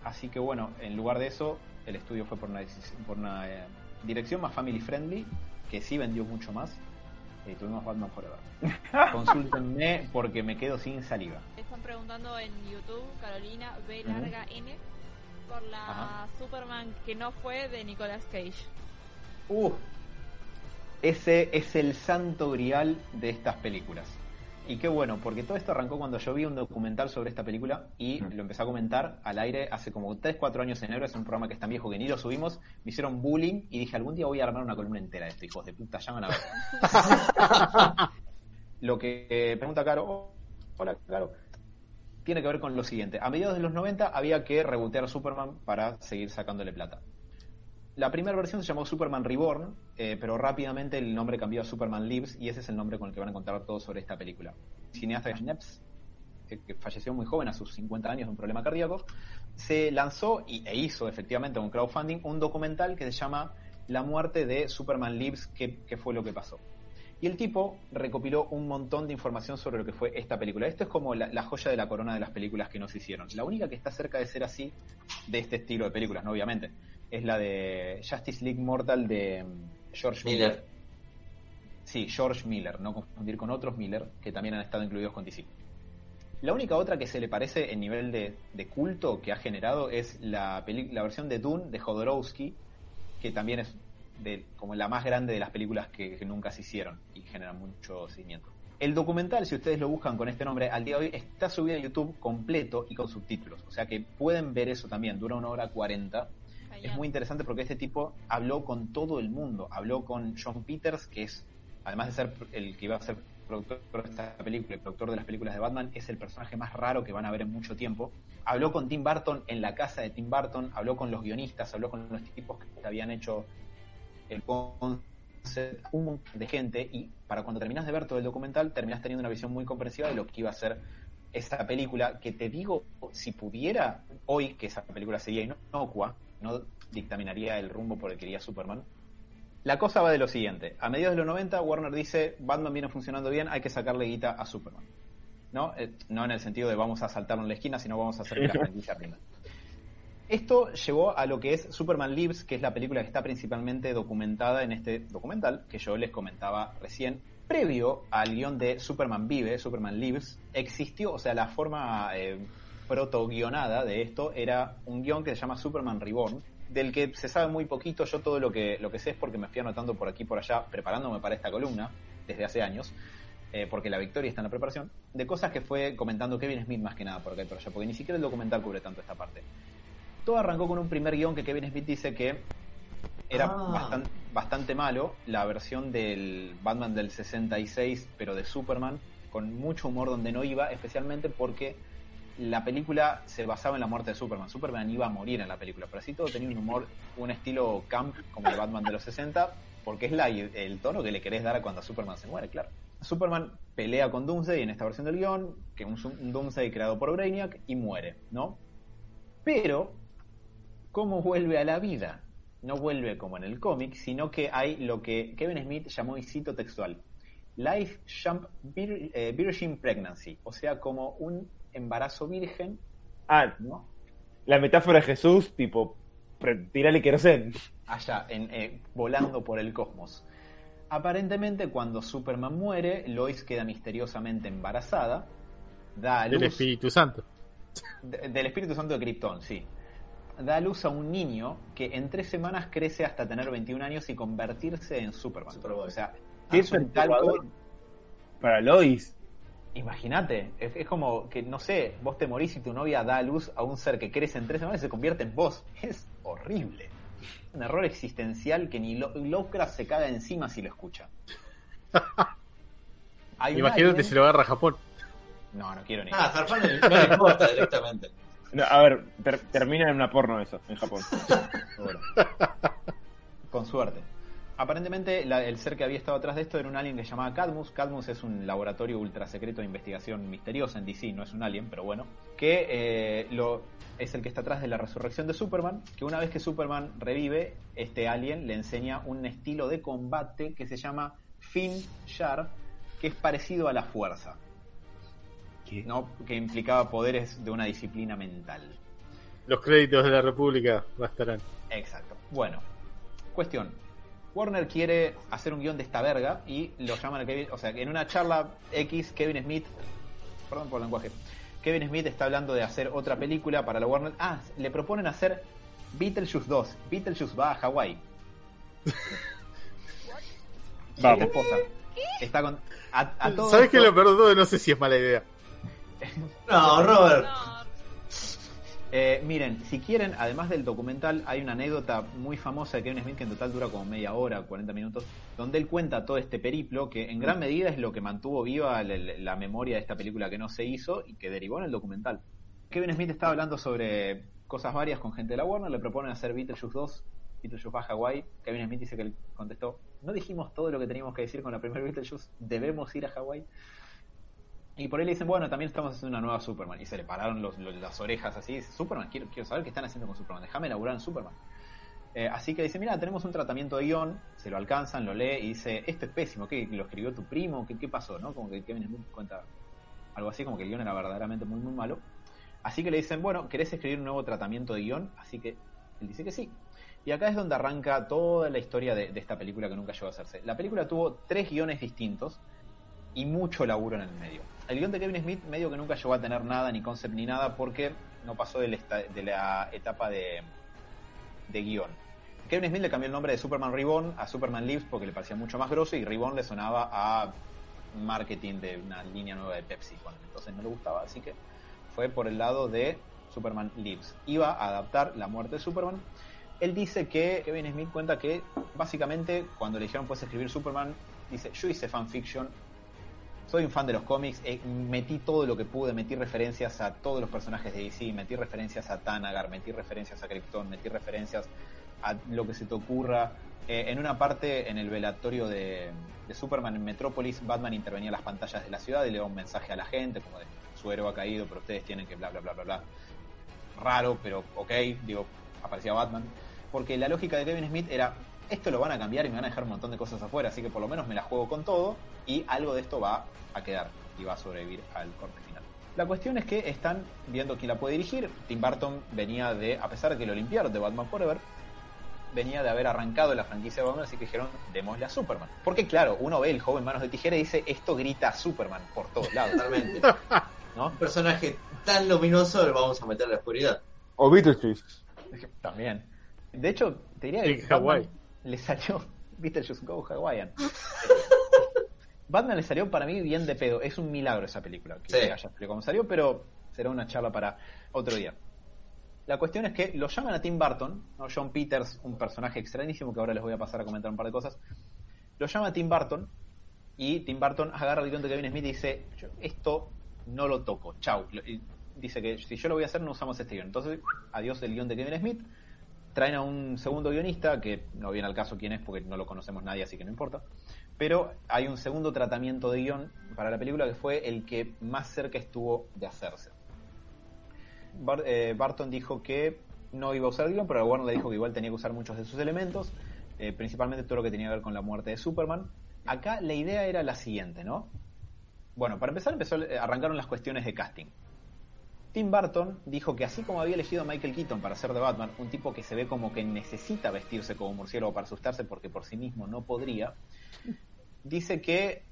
Así que bueno, en lugar de eso, el estudio fue por una, por una eh, dirección más family friendly, que sí vendió mucho más. Y tuvimos Batman Forever. Consúltenme porque me quedo sin saliva. Están preguntando en YouTube, Carolina B larga N por la Superman que no fue de Nicolas Cage. Uh, Ese es el santo grial de estas películas. Y qué bueno, porque todo esto arrancó cuando yo vi un documental sobre esta película y mm. lo empecé a comentar al aire hace como 3, 4 años en enero. Es un programa que es tan viejo que ni lo subimos. Me hicieron bullying y dije, algún día voy a armar una columna entera de esto, hijos de puta, llaman a ver. lo que eh, pregunta Caro, oh, hola Caro, tiene que ver con lo siguiente. A mediados de los 90 había que rebotear a Superman para seguir sacándole plata. La primera versión se llamó Superman Reborn, eh, pero rápidamente el nombre cambió a Superman Lives y ese es el nombre con el que van a encontrar todo sobre esta película. Cineasta Schneps, que falleció muy joven a sus 50 años de un problema cardíaco, se lanzó y, e hizo efectivamente un crowdfunding un documental que se llama La muerte de Superman Lives, qué, fue lo que pasó. Y el tipo recopiló un montón de información sobre lo que fue esta película. Esto es como la, la, joya de la corona de las películas que nos hicieron. La única que está cerca de ser así, de este estilo de películas, ¿no? Obviamente es la de Justice League Mortal de mm, George Miller. Sí, George Miller, no confundir con otros Miller que también han estado incluidos con DC. La única otra que se le parece en nivel de, culto que ha generado es la, la versión de Dune de Jodorowsky, que también es de, como la más grande de las películas que, que nunca se hicieron y generan mucho seguimiento. El documental, si ustedes lo buscan con este nombre, al día de hoy está subido a YouTube completo y con subtítulos. O sea que pueden ver eso también. Dura una hora cuarenta es muy interesante porque este tipo habló con todo el mundo. Habló con John Peters, que es, además de ser el que iba a ser productor de esta película y productor de las películas de Batman, es el personaje más raro que van a ver en mucho tiempo. Habló con Tim Burton en la casa de Tim Burton, habló con los guionistas, habló con los tipos que habían hecho el concept, un montón de gente y para cuando terminas de ver todo el documental terminas teniendo una visión muy comprensiva de lo que iba a ser esa película que te digo, si pudiera hoy que esa película sería inocua, no dictaminaría el rumbo por el que iría Superman. La cosa va de lo siguiente. A mediados de los 90, Warner dice, Batman viene funcionando bien, hay que sacarle guita a Superman. ¿No? Eh, no en el sentido de vamos a saltarlo en la esquina, sino vamos a hacer que la franquicia rinda. Esto llevó a lo que es Superman Lives, que es la película que está principalmente documentada en este documental que yo les comentaba recién. Previo al guion de Superman Vive, Superman Lives, existió, o sea, la forma eh, proto-guionada de esto era un guion que se llama Superman Reborn, del que se sabe muy poquito. Yo todo lo que, lo que sé es porque me fui anotando por aquí por allá, preparándome para esta columna desde hace años, eh, porque la victoria está en la preparación, de cosas que fue comentando Kevin Smith más que nada por acá y por allá, porque ni siquiera el documental cubre tanto esta parte. Todo arrancó con un primer guion que Kevin Smith dice que era ah. bastante malo, la versión del Batman del 66, pero de Superman, con mucho humor donde no iba, especialmente porque la película se basaba en la muerte de Superman. Superman iba a morir en la película, pero así todo tenía un humor, un estilo camp como el Batman de los 60, porque es la, el tono que le querés dar cuando Superman se muere, claro. Superman pelea con Doomsday en esta versión del guion, que es un, Doomsday creado por Brainiac, y muere, ¿no? Pero, ¿cómo vuelve a la vida? No vuelve como en el cómic, sino que hay lo que Kevin Smith llamó, y cito textual, Life Jump eh, Virgin Pregnancy, o sea, como un embarazo virgen. Ah, ¿no? La metáfora de Jesús, tipo, tirale querosén. Allá, en, eh, volando por el cosmos. Aparentemente, cuando Superman muere, Lois queda misteriosamente embarazada. Da a luz, del Espíritu Santo. del Espíritu Santo de Krypton, sí. Da a luz a un niño que en tres semanas crece hasta tener 21 años y convertirse en Superman. O sea, es un calco para Lois. Imagínate, es, como que, no sé, vos te morís y tu novia da a luz a un ser que crece en tres semanas y se convierte en vos. Es horrible. Un error existencial que ni Lovecraft se caga encima si lo escucha. Imagínate si lo agarra a Japón. No, no quiero ni. Ah, Japón no le importa directamente. a ver, termina en una porno eso, en Japón. Con suerte. Aparentemente el ser que había estado atrás de esto era un alien que se llamaba Cadmus. Cadmus es un laboratorio ultra secreto de investigación misteriosa en DC, no es un alien, pero bueno. Que eh, lo, es el que está atrás de la resurrección de Superman. Que una vez que Superman revive, este alien le enseña un estilo de combate que se llama Fin Shar, que es parecido a la fuerza. ¿No? Que implicaba poderes de una disciplina mental. Los créditos de la República bastarán. Exacto. Bueno, cuestión Warner quiere hacer un guion de esta verga y lo llaman a Kevin, o sea, en una charla X, Kevin Smith, perdón por el lenguaje, Kevin Smith está hablando de hacer otra película para la Warner. Ah, le proponen hacer Beetlejuice 2. Beetlejuice va a Hawái. Vamos. esposa. Está con. ¿Sabes qué lo peor No sé si es mala idea. No, Robert. Eh, miren, si quieren, además del documental, hay una anécdota muy famosa de Kevin Smith que en total dura como media hora, 40 minutos, donde él cuenta todo este periplo que en gran medida es lo que mantuvo viva la, memoria de esta película que no se hizo y que derivó en el documental. Kevin Smith estaba hablando sobre cosas varias con gente de la Warner, le proponen hacer Beetlejuice 2, Beetlejuice va a Hawái. Kevin Smith dice que él contestó, no dijimos todo lo que teníamos que decir con la primera Beetlejuice, debemos ir a Hawái. Y por ahí le dicen, bueno, también estamos haciendo una nueva Superman. Y se le pararon las orejas así. Dice, Superman, quiero, quiero saber qué están haciendo con Superman. Déjame elaborar en Superman. Eh, así que dice, mira, tenemos un tratamiento de guion. Se lo alcanzan, lo lee y dice, esto es pésimo. ¿Qué? ¿Lo escribió tu primo? ¿Qué, qué pasó? ¿no? Como que Kevin Smith cuenta algo así, como que el guion era verdaderamente muy, muy malo. Así que le dicen, bueno, ¿querés escribir un nuevo tratamiento de guion? Así que él dice que sí. Y acá es donde arranca toda la historia de, de esta película que nunca llegó a hacerse. La película tuvo tres guiones distintos y mucho laburo en el medio el guion de Kevin Smith medio que nunca llegó a tener nada, ni concept ni nada, porque no pasó de la, etapa de, de guion. Kevin Smith le cambió el nombre de Superman Reborn a Superman Lives porque le parecía mucho más grosso y Reborn le sonaba a marketing de una línea nueva de Pepsi, entonces no le gustaba, así que fue por el lado de Superman Lives. Iba a adaptar la muerte de Superman. Él dice que Kevin Smith cuenta que básicamente cuando le dijeron puedes escribir Superman, dice yo hice fanfiction soy un fan de los cómics, eh, metí todo lo que pude, metí referencias a todos los personajes de DC, metí referencias a Tanagar, metí referencias a Krypton, metí referencias a lo que se te ocurra. Eh, en una parte, en el velatorio de, Superman en Metrópolis, Batman intervenía en las pantallas de la ciudad y le daba un mensaje a la gente, como de su héroe ha caído, pero ustedes tienen que bla, bla, bla, bla, bla. Raro, pero ok, digo, aparecía Batman. Porque la lógica de Kevin Smith era, esto lo van a cambiar y me van a dejar un montón de cosas afuera, así que por lo menos me la juego con todo y algo de esto va a quedar y va a sobrevivir al corte final. La cuestión es que están viendo quién la puede dirigir. Tim Burton venía de, a pesar de que lo limpiaron de Batman Forever, venía de haber arrancado la franquicia de Batman, así que dijeron, démosle a Superman. Porque claro, uno ve el joven manos de tijera y dice, esto grita a Superman por todos lados. Totalmente. ¿No? Un personaje tan luminoso lo vamos a meter en la oscuridad. O Beetlejuice. También. De hecho, te diría que le salió Beetlejuice Go Hawaiian. Batman le salió para mí bien de pedo. Es un milagro esa película que haya explicado cómo salió, pero será una charla para otro día. La cuestión es que lo llaman a Tim Burton, ¿no? John Peters, un personaje extrañísimo que ahora les voy a pasar a comentar un par de cosas. Lo llama a Tim Burton y Tim Burton agarra el guion de Kevin Smith y dice: Esto no lo toco, chau. Y dice que si yo lo voy a hacer, no usamos este guion. Entonces, adiós el guion de Kevin Smith. Traen a un segundo guionista, que no viene al caso quién es porque no lo conocemos nadie, así que no importa. Pero hay un segundo tratamiento de guion para la película que fue el que más cerca estuvo de hacerse. Eh, Barton dijo que no iba a usar guion, pero Warner le dijo que igual tenía que usar muchos de sus elementos, eh, principalmente todo lo que tenía que ver con la muerte de Superman. Acá la idea era la siguiente, ¿no? Bueno, para empezar empezó, eh, arrancaron las cuestiones de casting. Tim Burton dijo que así como había elegido a Michael Keaton para ser de Batman, un tipo que se ve como que necesita vestirse como murciélago para asustarse porque por sí mismo no podría, dice que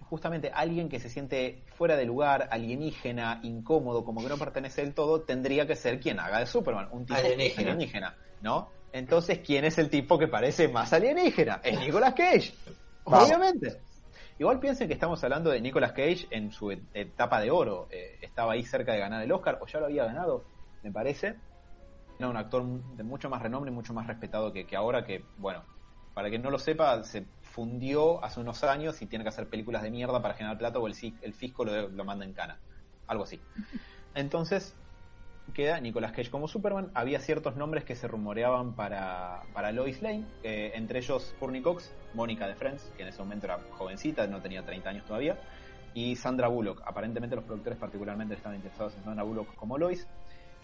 justamente alguien que se siente fuera de lugar, alienígena, incómodo, como que no pertenece del todo, tendría que ser quien haga de Superman, un tipo alienígena, ¿no? Entonces, ¿quién es el tipo que parece más alienígena? Es Nicolas Cage, obviamente. Igual piensen que estamos hablando de Nicolas Cage en su etapa de oro. Eh, estaba ahí cerca de ganar el Oscar, o ya lo había ganado, me parece. Era un actor de mucho más renombre, mucho más respetado que, que ahora, que, bueno, para quien no lo sepa, se fundió hace unos años y tiene que hacer películas de mierda para generar plata o el, el fisco lo, manda en cana. Algo así. Entonces, queda Nicolas Cage como Superman. Había ciertos nombres que se rumoreaban para, para Lois Lane, eh, entre ellos Courtney Cox, Mónica de Friends, que en ese momento era jovencita, no tenía 30 años todavía, y Sandra Bullock. Aparentemente los productores particularmente estaban interesados en Sandra Bullock como Lois.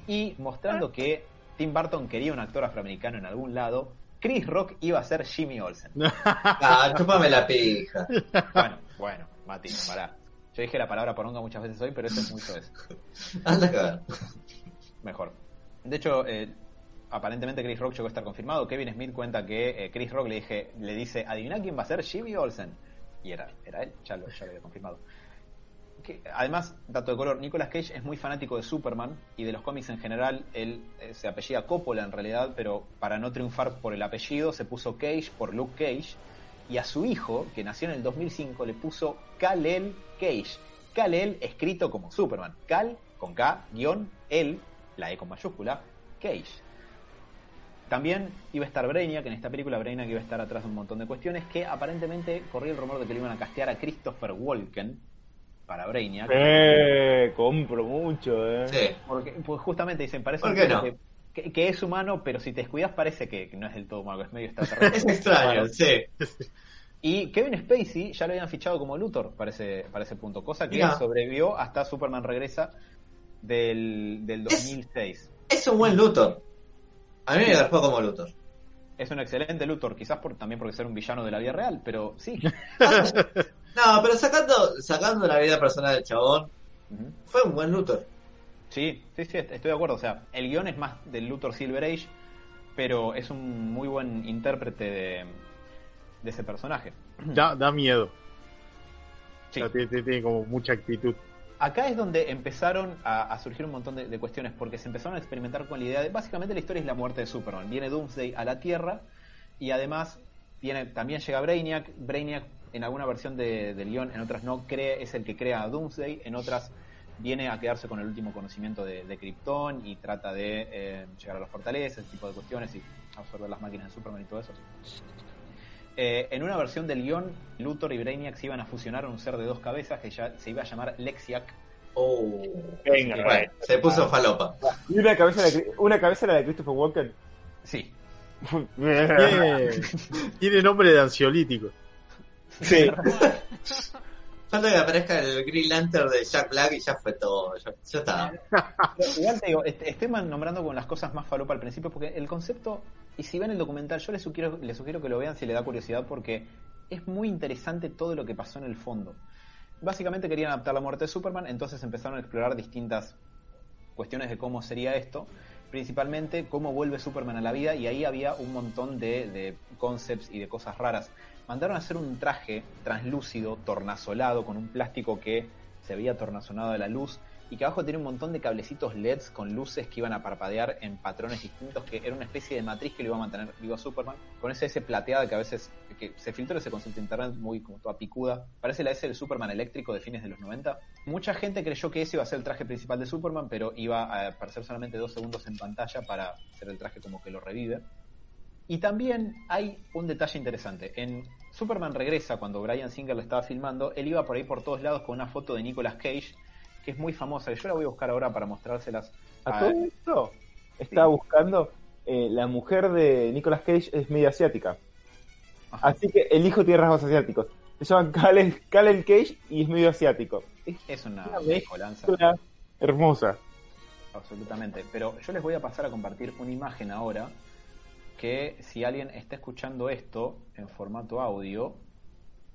Y mostrando que Tim Burton quería un actor afroamericano en algún lado, Chris Rock iba a ser Jimmy Olsen. ah, chúpame la pija. Bueno, bueno, Mati, pará. Yo dije la palabra poronga muchas veces hoy, pero eso es mucho eso. Anda Mejor. De hecho, eh, aparentemente Chris Rock llegó a estar confirmado. Kevin Smith cuenta que eh, Chris Rock le, dije, le dice, adivina quién va a ser Jimmy Olsen. Y era, era él, ya lo, ya había confirmado además, dato de color, Nicolas Cage es muy fanático de Superman y de los cómics en general. Él eh, se apellida Coppola en realidad, pero para no triunfar por el apellido se puso Cage por Luke Cage. Y a su hijo, que nació en el 2005, le puso Kal-El Cage. Kal-El escrito como Superman. Kal con K, guion, el, la E con mayúscula, Cage. También iba a estar Brainiac, en esta película Brainiac iba a estar atrás de un montón de cuestiones que aparentemente corría el rumor de que le iban a castear a Christopher Walken para Brainiac. Eh, compro mucho, eh. Sí. Porque pues justamente dicen, parece que, es humano, pero si te descuidas parece que, no es del todo humano, es medio extraterrestre. es extraño, sí. Y Kevin Spacey ya lo habían fichado como Luthor para ese, para ese punto, cosa que sobrevivió hasta Superman Regresa del, del 2006. Es, un buen Luthor. A mí me agarró como Luthor. Es un excelente Luthor, quizás por, también porque ser un villano de la vida real, pero sí. no, pero sacando, sacando la vida personal del chabón, fue un buen Luthor. Sí, sí, sí, estoy de acuerdo. O sea, el guion es más del Luthor Silver Age, pero es un muy buen intérprete de, de ese personaje. Da, da miedo. Sí. tiene, como mucha actitud. Acá es donde empezaron a, surgir un montón de, cuestiones, porque se empezaron a experimentar con la idea de, básicamente la historia es la muerte de Superman. Viene Doomsday a la Tierra y además viene, también llega Brainiac. Brainiac en alguna versión de, del en otras no, cree, es el que crea a Doomsday, en otras viene a quedarse con el último conocimiento de, de Krypton y trata de eh, llegar a las fortalezas, ese tipo de cuestiones y absorber las máquinas de Superman y todo eso. Eh, en una versión del guion, Luthor y Brainiac se iban a fusionar en un ser de dos cabezas que ya se iba a llamar Lexiac. Oh, Venga, se puso falopa. ¿Y una cabeza, de, una cabeza era de Christopher Walken? Sí. Tiene nombre de ansiolítico. Sí. Falta que aparezca el Green Lantern de Jack Black y ya fue todo. Ya, está. Igual te digo, estoy nombrando con las cosas más falopa al principio porque el concepto, y si ven el documental, yo les sugiero, les sugiero que lo vean si les da curiosidad porque es muy interesante todo lo que pasó en el fondo. Básicamente querían adaptar la muerte de Superman, entonces empezaron a explorar distintas cuestiones de cómo sería esto principalmente cómo vuelve Superman a la vida y ahí había un montón de, de concepts y de cosas raras mandaron a hacer un traje translúcido, tornasolado, con un plástico que se veía tornasolado de la luz y que abajo tenía un montón de cablecitos LEDs con luces que iban a parpadear en patrones distintos, que era una especie de matriz que lo iba a mantener vivo a Superman, con ese S plateada que a veces que se filtró ese concepto internet muy como toda picuda, parece la S del Superman eléctrico de fines de los 90. Mucha gente creyó que ese iba a ser el traje principal de Superman, pero iba a aparecer solamente dos segundos en pantalla para ser el traje como que lo revive. Y también hay un detalle interesante. En Superman regresa cuando Brian Singer lo estaba filmando, él iba por ahí por todos lados con una foto de Nicolas Cage, que es muy famosa. Yo la voy a buscar ahora para mostrárselas. ¿A, todo esto? Estaba buscando. Eh, la mujer de Nicolas Cage es medio asiática. Así que el hijo tiene rasgos asiáticos. Se llaman Kalen, Cage y es medio asiático. Es, una, una hermosa. Absolutamente. Pero yo les voy a pasar a compartir una imagen ahora que si alguien está escuchando esto en formato audio,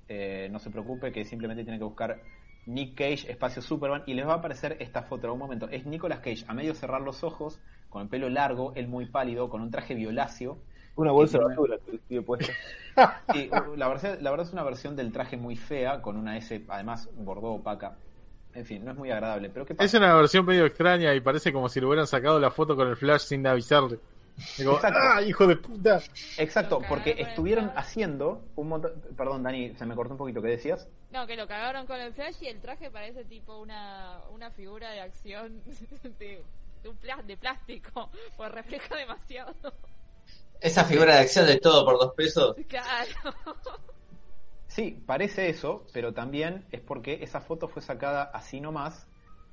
eh, no se preocupe que simplemente tiene que buscar Nick Cage, espacio Superman, y les va a aparecer esta foto. En un momento, es Nicolas Cage a medio cerrar los ojos, con el pelo largo, él muy pálido, con un traje violáceo. Una bolsa de basura que puesto. Sí, la verdad, la verdad es una versión del traje muy fea, con una S, además, bordó opaca. En fin, no es muy agradable. Pero ¿qué Es una versión medio extraña y parece como si le hubieran sacado la foto con el flash sin avisarle. ¡Ah, hijo de puta! Exacto, porque estuvieron haciendo un montón. Perdón, Dani, se me cortó un poquito, ¿qué decías? No, que lo cagaron con el flash y el traje parece tipo una, una figura de acción de, de, plástico, pues refleja demasiado. Esa figura de acción de todo por dos pesos. Claro. Sí, parece eso, pero también es porque esa foto fue sacada así nomás,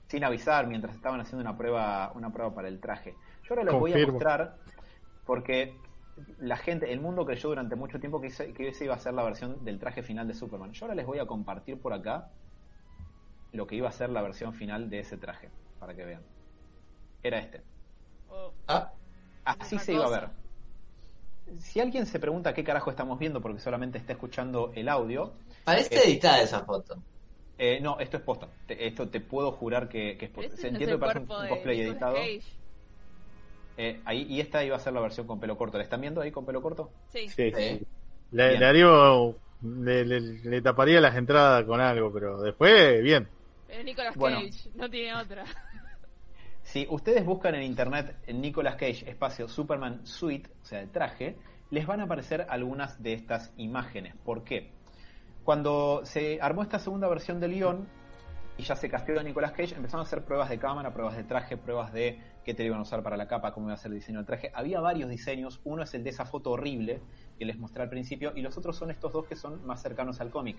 sin avisar, mientras estaban haciendo una prueba, una prueba para el traje. Yo ahora les voy a mostrar porque la gente, el mundo creyó durante mucho tiempo que, ese, que esa iba a ser la versión del traje final de Superman. Yo ahora les voy a compartir por acá lo que iba a ser la versión final de ese traje, para que vean. Era este. Oh. Ah. Así se iba a ver. Si alguien se pregunta qué carajo estamos viendo porque solamente está escuchando el audio. Parece eh, editada esa foto. Eh, no, esto es posta. esto te puedo jurar que, es posta. Se entiende que parece un, cosplay editado. Eh, ahí, y esta iba a ser la versión con pelo corto. ¿La están viendo ahí con pelo corto? Sí. sí, Le, le, taparía las entradas con algo, pero después, bien. Es Nicolas Cage, no tiene otra. Si ustedes buscan en internet en Nicolas Cage espacio Superman Suite, o sea, el traje, les van a aparecer algunas de estas imágenes. ¿Por qué? Cuando se armó esta segunda versión de León y ya se castió a Nicolas Cage, empezaron a hacer pruebas de cámara, pruebas de traje, pruebas de qué te iban a usar para la capa, cómo iba a ser el diseño del traje. Había varios diseños, uno es el de esa foto horrible que les mostré al principio y los otros son estos dos que son más cercanos al cómic.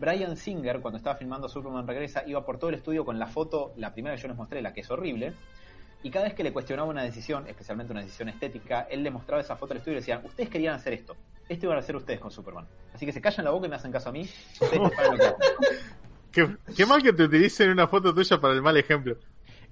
Brian Singer, cuando estaba filmando Superman Regresa, iba por todo el estudio con la foto, la primera que yo les mostré, la que es horrible, y cada vez que le cuestionaba una decisión, especialmente una decisión estética, él le mostraba esa foto al estudio y le decía, ustedes querían hacer esto, esto iban a hacer ustedes con Superman. Así que se callan la boca y me hacen caso a mí. ¿Qué, mal que te utilicen una foto tuya para el mal ejemplo.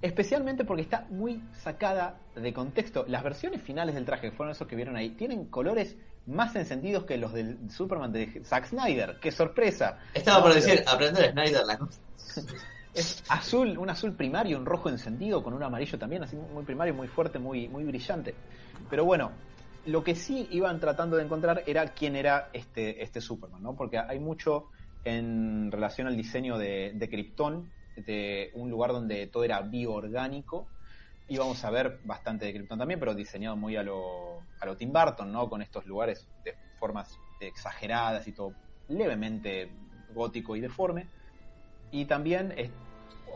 Especialmente porque está muy sacada de contexto. Las versiones finales del traje, que fueron esos que vieron ahí, tienen colores más encendidos que los del Superman de Zack Snyder. ¡Qué sorpresa! Estaba por decir, aprender Snyder la cosa. es azul, un azul primario, un rojo encendido con un amarillo también, así muy primario, muy fuerte, muy, muy brillante. Pero bueno, lo que sí iban tratando de encontrar era quién era este, este Superman, ¿no? Porque hay mucho en relación al diseño de, de Krypton, de un lugar donde todo era bioorgánico. Íbamos a ver bastante de Krypton también, pero diseñado muy a lo, a lo Tim Burton, ¿no? Con estos lugares de formas exageradas y todo levemente gótico y deforme. Y también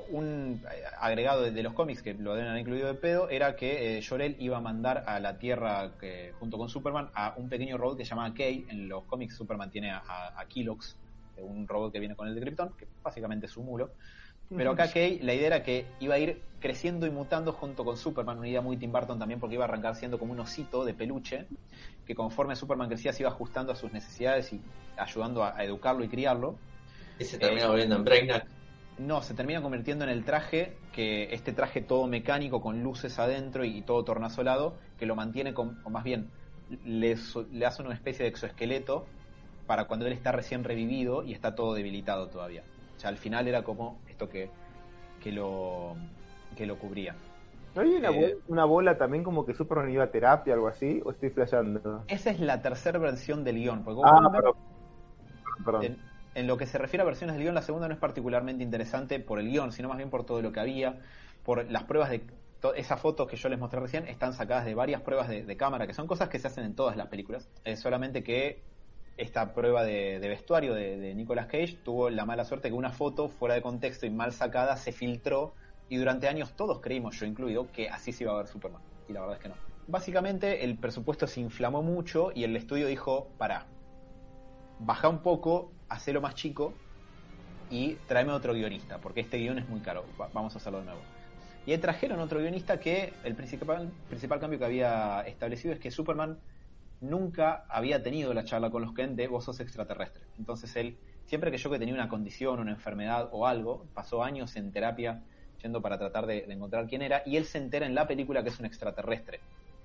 un agregado de, los cómics que lo deben haber incluido de pedo era que eh, iba a mandar a la Tierra que, junto con Superman a un pequeño robot que se llama Kay. En los cómics Superman tiene a, a, un robot que viene con el de Krypton, que básicamente es un mulo. Pero acá Kay, la idea era que iba a ir creciendo y mutando junto con Superman, una idea muy Tim Burton también, porque iba a arrancar siendo como un osito de peluche, que conforme Superman crecía se iba ajustando a sus necesidades y ayudando a, educarlo y criarlo. Y se termina eh, volviendo en Brainiac. No, se termina convirtiendo en el traje, que este traje todo mecánico con luces adentro y, todo tornasolado, que lo mantiene con, o más bien, le, le hace una especie de exoesqueleto para cuando él está recién revivido y está todo debilitado todavía. O sea, al final era como que, que lo que lo cubría. ¿No hay una, eh, una, bola también como que Superman iba a terapia o algo así? ¿O estoy flasheando? Esa es la tercera versión de León. ah, perdón. En, lo que se refiere a versiones de León, la segunda no es particularmente interesante por el guion, sino más bien por todo lo que había, por las pruebas de... Esas fotos que yo les mostré recién están sacadas de varias pruebas de, cámara, que son cosas que se hacen en todas las películas. Solamente que esta prueba de, vestuario de, Nicolas Cage tuvo la mala suerte que una foto fuera de contexto y mal sacada se filtró y durante años todos creímos, yo incluido, que así se iba a ver Superman. Y la verdad es que no. Básicamente el presupuesto se inflamó mucho y el estudio dijo, para, baja un poco, hacelo más chico y tráeme otro guionista, porque este guion es muy caro, vamos a hacerlo de nuevo. Y ahí trajeron otro guionista que el principal, principal cambio que había establecido es que Superman nunca había tenido la charla con los Ken de vos sos extraterrestre. Entonces él, siempre que yo que tenía una condición, una enfermedad o algo, pasó años en terapia yendo para tratar de, encontrar quién era, y él se entera en la película que es un extraterrestre.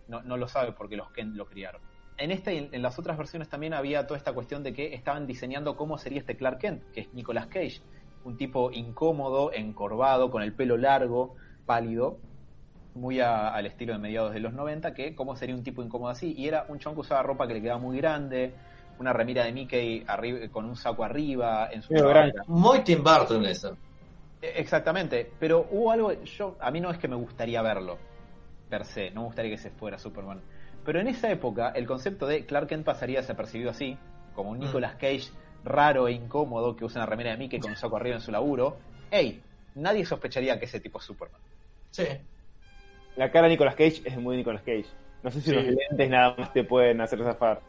No, no lo sabe porque los Ken lo criaron. En esta y en las otras versiones también había toda esta cuestión de que estaban diseñando cómo sería este Clark Kent, que es Nicolas Cage, un tipo incómodo, encorvado, con el pelo largo, pálido, muy al estilo de mediados de los 90, que cómo sería un tipo incómodo así. Y era un chon que usaba ropa que le quedaba muy grande, una remira de Mickey arriba, con un saco arriba, en su Muy Tim Burton eso. E, exactamente, pero hubo algo, yo a mí no es que me gustaría verlo, per se, no me gustaría que se fuera Superman. Pero en esa época el concepto de Clark Kent pasaría desapercibido así, como un mm. Nicolas Cage raro e incómodo que usa una remera de Mickey con un saco arriba en su laburo. ¡Ey! Nadie sospecharía que ese tipo es Superman. Sí. La cara de Nicolas Cage es muy Nicolas Cage. No sé si los lentes nada más te pueden hacer zafar.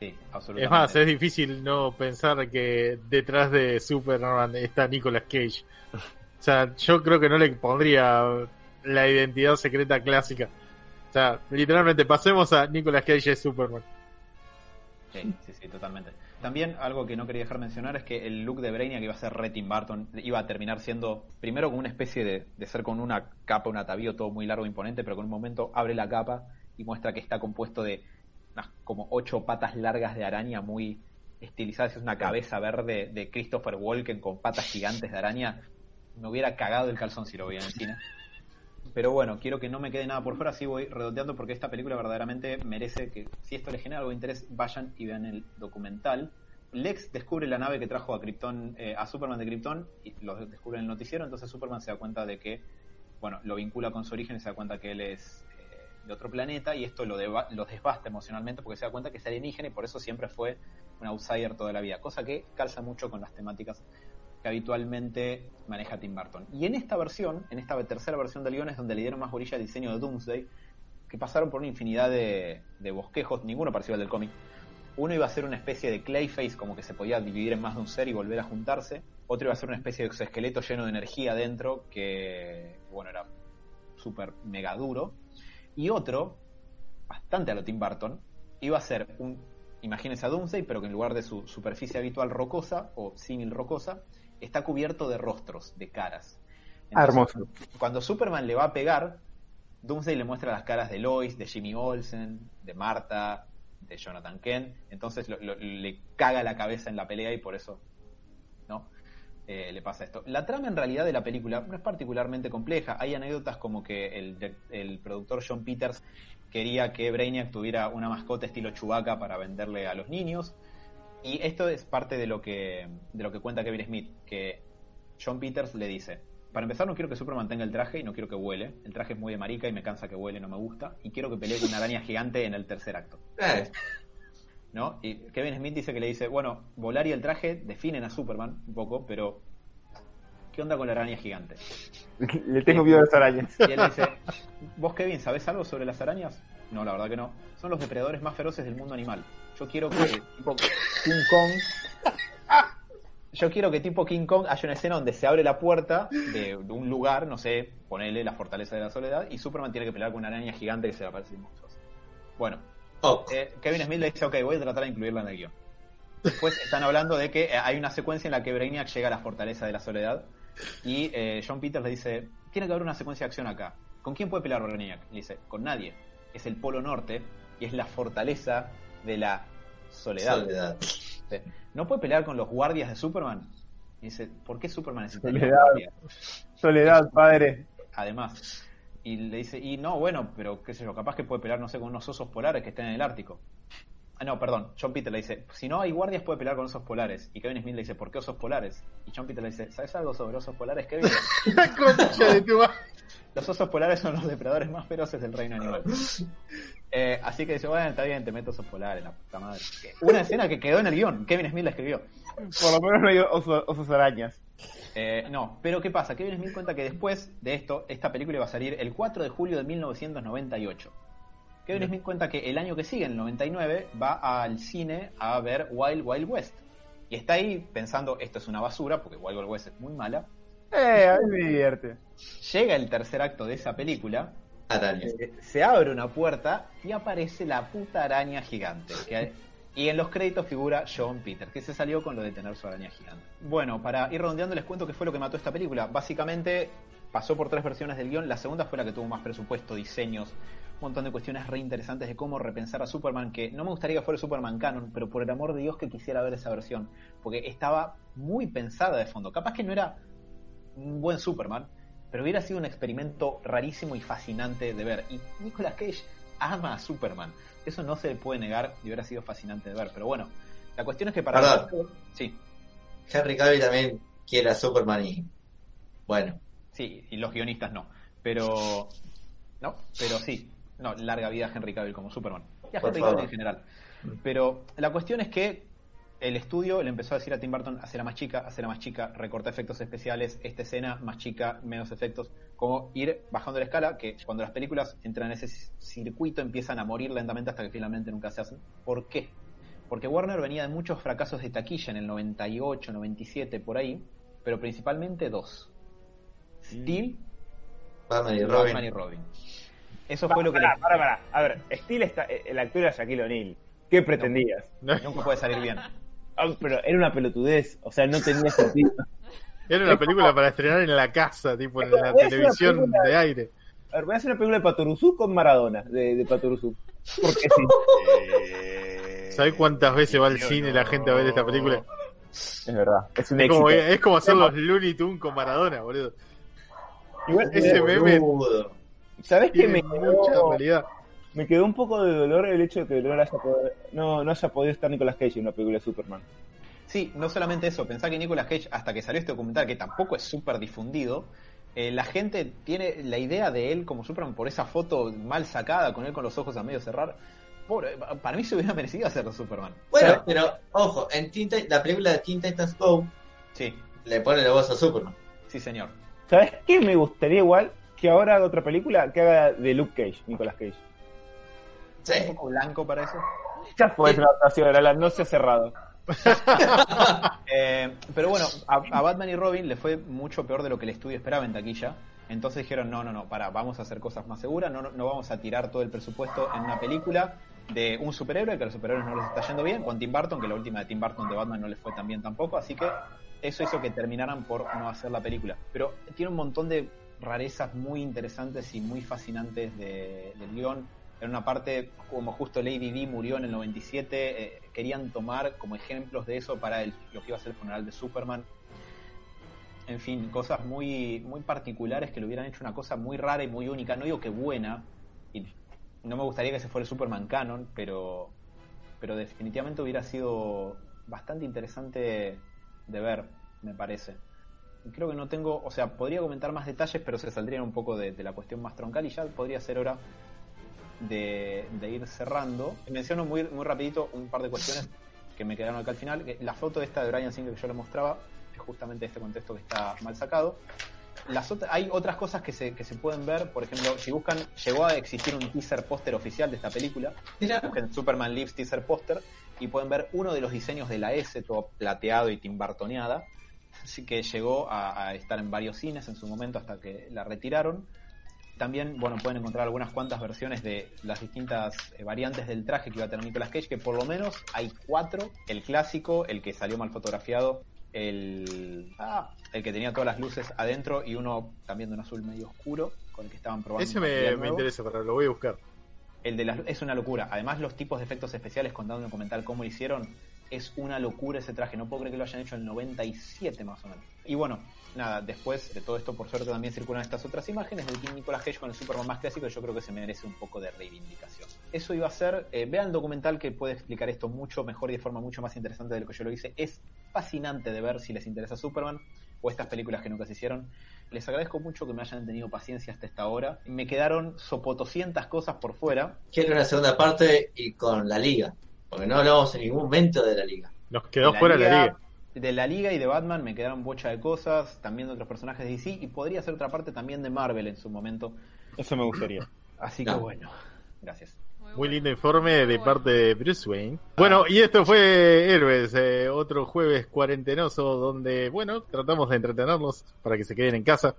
Sí, absolutamente. Es más, es difícil no pensar que detrás de Superman está Nicolas Cage. O sea, yo creo que no le pondría la identidad secreta clásica. O sea, literalmente pasemos a Nicolas Cage es Superman. Sí, sí, sí, totalmente. También algo que no quería dejar mencionar es que el look de Brainiac iba a ser re Tim Burton, iba a terminar siendo primero como una especie de, ser con una capa, un atavío todo muy largo e imponente, pero con un momento abre la capa y muestra que está compuesto de unas como ocho patas largas de araña muy estilizadas, es una cabeza verde de Christopher Walken con patas gigantes de araña. Me hubiera cagado el calzón si lo veía en el cine. Pero bueno, quiero que no me quede nada por fuera, así voy redondeando porque esta película verdaderamente merece que, si esto les genera algo de interés, vayan y vean el documental. Lex descubre la nave que trajo a Krypton, eh, a Superman de Krypton, y lo descubre en el noticiero, entonces Superman se da cuenta de que, bueno, lo vincula con su origen y se da cuenta que él es, eh, de otro planeta y esto lo, lo desbasta emocionalmente porque se da cuenta que es alienígena y por eso siempre fue un outsider toda la vida, cosa que calza mucho con las temáticas que habitualmente maneja Tim Burton. Y en esta versión, en esta tercera versión del guion es donde le dieron más bolilla al diseño de Doomsday, que pasaron por una infinidad de, bosquejos, ninguno pareció al del cómic. Uno iba a ser una especie de Clayface, como que se podía dividir en más de un ser y volver a juntarse. Otro iba a ser una especie de exoesqueleto lleno de energía dentro, que, bueno, era súper mega duro. Y otro, bastante a lo Tim Burton, iba a ser un, imagínense a Doomsday, pero que en lugar de su superficie habitual rocosa o símil rocosa, está cubierto de rostros, de caras. Hermoso. Cuando Superman le va a pegar, Doomsday le muestra las caras de Lois, de Jimmy Olsen, de Marta, de Jonathan Kent. Entonces le caga la cabeza en la pelea y por eso ¿no? Eh, le pasa esto. La trama en realidad de la película no es particularmente compleja. Hay anécdotas como que el, el productor John Peters quería que Brainiac tuviera una mascota estilo Chewbacca para venderle a los niños. Y esto es parte de lo que, de lo que cuenta Kevin Smith, que John Peters le dice, para empezar no quiero que Superman tenga el traje y no quiero que huele. El traje es muy de marica y me cansa que huele, no me gusta. Y quiero que pelee con una araña gigante en el tercer acto. Eh. ¿No? Y Kevin Smith dice que le dice, bueno, volar y el traje definen a Superman un poco, pero ¿qué onda con la araña gigante? Le tengo miedo a las arañas. Y él dice, vos Kevin, ¿sabés algo sobre las arañas? No, la verdad que no. Son los depredadores más feroces del mundo animal. Yo quiero que tipo King Kong. Yo quiero que tipo King Kong haya una escena donde se abre la puerta de, un lugar, no sé, ponele la fortaleza de la soledad, y Superman tiene que pelear con una araña gigante que se va a parecer monstruosa. Bueno, oh. eh, Kevin Smith le dice, ok, voy a tratar de incluirla en el guion. Después están hablando de que eh, hay una secuencia en la que Brainiac llega a la fortaleza de la soledad y eh, John Peters le dice, tiene que haber una secuencia de acción acá. ¿Con quién puede pelear Brainiac? Le dice, con nadie. Es el Polo Norte y es la fortaleza de la soledad. ¿No puede pelear con los guardias de Superman? Y dice, ¿por qué Superman necesita soledad. Soledad, padre. Además. Y le dice, y no, bueno, pero qué sé yo, capaz que puede pelear, no sé, con unos osos polares que estén en el Ártico. Ah, no, perdón, John Peter le dice, si no hay guardias puede pelear con osos polares. Y Kevin Smith le dice, ¿por qué osos polares? Y John Peter le dice, ¿sabes algo sobre osos polares, Kevin? La concha de tu Los osos polares son los depredadores más feroces del reino animal. Eh, así que dice, bueno, está bien, te meto osos polares, la puta madre. Una escena que quedó en el guion, Kevin Smith la escribió. Por lo menos no hay osos, arañas. Eh, no, pero ¿qué pasa? Kevin Smith cuenta que después de esto, esta película iba a salir el 4 de julio de 1998. Kevin Smith cuenta que el año que sigue, en el 99, va al cine a ver Wild Wild West. Y está ahí pensando, esto es una basura, porque Wild Wild West es muy mala. Eh, a mí me divierte. Llega el tercer acto de esa película. Eh, se abre una puerta y aparece la puta araña gigante. y en los créditos figura John Peter, que se salió con lo de tener su araña gigante. Bueno, para ir redondeando les cuento qué fue lo que mató esta película. Básicamente pasó por tres versiones del guion. La segunda fue la que tuvo más presupuesto, diseños, un montón de cuestiones re interesantes de cómo repensar a Superman, que no me gustaría que fuera Superman canon, pero por el amor de Dios que quisiera ver esa versión, porque estaba muy pensada de fondo. Capaz que no era un buen Superman, pero hubiera sido un experimento rarísimo y fascinante de ver. Y Nicolas Cage ama a Superman. Eso no se le puede negar y hubiera sido fascinante de ver. Pero bueno, la cuestión es que para... Sí. Henry Cavill también quiere a Superman y... Bueno. Sí, y los guionistas no. Pero... No, pero sí. No, larga vida a Henry Cavill como Superman. Y a Henry Cavill en general. Pero la cuestión es que el estudio le empezó a decir a Tim Burton, hacerla más chica, hacerla más chica, recortar efectos especiales, esta escena más chica, menos efectos, como ir bajando la escala, que cuando las películas entran en ese circuito empiezan a morir lentamente hasta que finalmente nunca se hacen. ¿Por qué? Porque Warner venía de muchos fracasos de taquilla en el 98, 97, por ahí, pero principalmente dos. Steel Batman y Robin. Eso fue lo que... Para, para, para. A ver, Steel está, el actor era Shaquille O'Neal. ¿Qué pretendías? nunca puede salir bien. Ah, pero era una pelotudez, o sea, no tenía sentido. Era una película para estrenar en la casa, tipo en la televisión de aire. A ver, voy a hacer una película de Patoruzú con Maradona, de, de Patoruzú. Porque sí. Eh, ¿Sabes cuántas veces va al cine la gente a ver esta película? Es verdad, es un es Como, es como hacer los Looney Tunes con Maradona, boludo. Igual, ese meme. ¿Sabes qué me quedó, me quedó un poco de dolor el hecho de que no haya, no, no haya podido estar Nicolas Cage en una película de Superman? Sí, no solamente eso, pensá que Nicolas Cage, hasta que salió este documental, que tampoco es súper difundido, eh, la gente tiene la idea de él como Superman por esa foto mal sacada, con él con los ojos a medio cerrar. para mí se hubiera merecido hacer Superman. Bueno, pero ojo, en la película de Teen Titans Go, sí. le pone la voz a Superman. Sí, señor. ¿Sabes qué me gustaría igual? Que ahora haga otra película que haga de Luke Cage, Nicolas Cage. Sí. Un poco blanco para eso. Ya fue una adaptación, no se ha cerrado. Eh, pero bueno, a, Batman y Robin le fue mucho peor de lo que el estudio esperaba en taquilla. Entonces dijeron, no, no, no, para, vamos a hacer cosas más seguras, no, no, vamos a tirar todo el presupuesto en una película de un superhéroe, que a los superhéroes no les está yendo bien, con Tim Burton, que la última de Tim Burton de Batman no les fue tan bien tampoco, así que eso hizo que terminaran por no hacer la película. Pero tiene un montón de rarezas muy interesantes y muy fascinantes de, del guion en una parte, como justo Lady D murió en el 97, eh, querían tomar como ejemplos de eso para lo que iba a ser el funeral de Superman. En fin, cosas muy, muy particulares que le hubieran hecho una cosa muy rara y muy única. No digo que buena, y no me gustaría que se fuera el Superman canon, pero, pero definitivamente hubiera sido bastante interesante de ver, me parece. Creo que no tengo, o sea, podría comentar más detalles, pero se saldrían un poco de, de la cuestión más troncal y ya podría ser hora de, ir cerrando, menciono muy, muy rapidito un par de cuestiones que me quedaron acá al final. La foto esta de Brian Singer que yo le mostraba es justamente este contexto que está mal sacado. Las hay otras cosas que se, que se pueden ver, por ejemplo, si buscan, llegó a existir un teaser póster oficial de esta película. Busquen Superman Lives teaser póster y pueden ver uno de los diseños de la S, todo plateado y timbartoneada. Así que llegó a estar en varios cines en su momento hasta que la retiraron. También, bueno, pueden encontrar algunas cuantas versiones de las distintas eh, variantes del traje que iba a tener Nicolas Cage, que por lo menos hay cuatro. El clásico, el que salió mal fotografiado, el, ah, el que tenía todas las luces adentro y uno también de un azul medio oscuro con el que estaban probando. Ese me, me interesa, pero lo voy a buscar. El de las, es una locura. Además, los tipos de efectos especiales, contando en el documental cómo lo hicieron, es una locura ese traje. No puedo creer que lo hayan hecho en el 97 más o menos. Y bueno, nada, después de todo esto, por suerte también circulan estas otras imágenes del King Nicolas Cage con el Superman más clásico. Yo creo que se merece un poco de reivindicación. Eso iba a ser, eh, vean el documental que puede explicar esto mucho mejor y de forma mucho más interesante de lo que yo lo hice. Es fascinante de ver si les interesa Superman o estas películas que nunca se hicieron. Les agradezco mucho que me hayan tenido paciencia hasta esta hora. Me quedaron sopotoscientas cosas por fuera. Quiero una segunda parte y con la liga, porque no hablamos en ningún momento de la liga. Nos quedó fuera la liga de la Liga y de Batman me quedaron bocha de cosas, también de otros personajes de DC y podría ser otra parte también de Marvel en su momento. Eso me gustaría. Así que bueno, gracias. Muy, lindo informe de parte de Bruce Wayne. Bueno, y esto fue Héroes, eh, otro jueves cuarentenoso donde, bueno, tratamos de entretenerlos para que se queden en casa.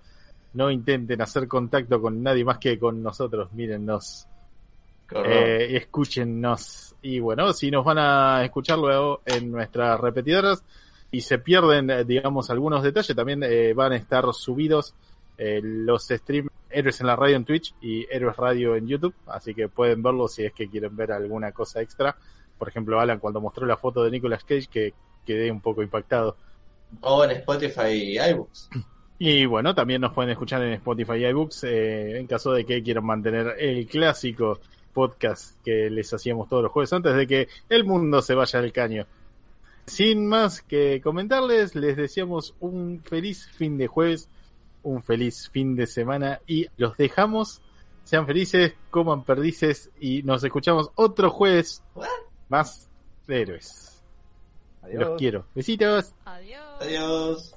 No intenten hacer contacto con nadie más que con nosotros. Mírennos. Eh, escúchennos. Y bueno, si nos van a escuchar luego en nuestras repetidoras, y se pierden, eh, digamos, algunos detalles, también eh, van a estar subidos eh, los streams Héroes en la radio en Twitch y Héroes Radio en YouTube, así que pueden verlo si es que quieren ver alguna cosa extra. Por ejemplo, Alan cuando mostró la foto de Nicolas Cage que quedé un poco impactado. O en Spotify y iBooks. Y bueno, también nos pueden escuchar en Spotify y iBooks en caso de que quieran mantener el clásico podcast que les hacíamos todos los jueves antes de que el mundo se vaya al caño. Sin más que comentarles, les deseamos un feliz fin de jueves, un feliz fin de semana y los dejamos. Sean felices, coman perdices y nos escuchamos otro jueves más de héroes. Los quiero. Besitos. Adiós. Adiós.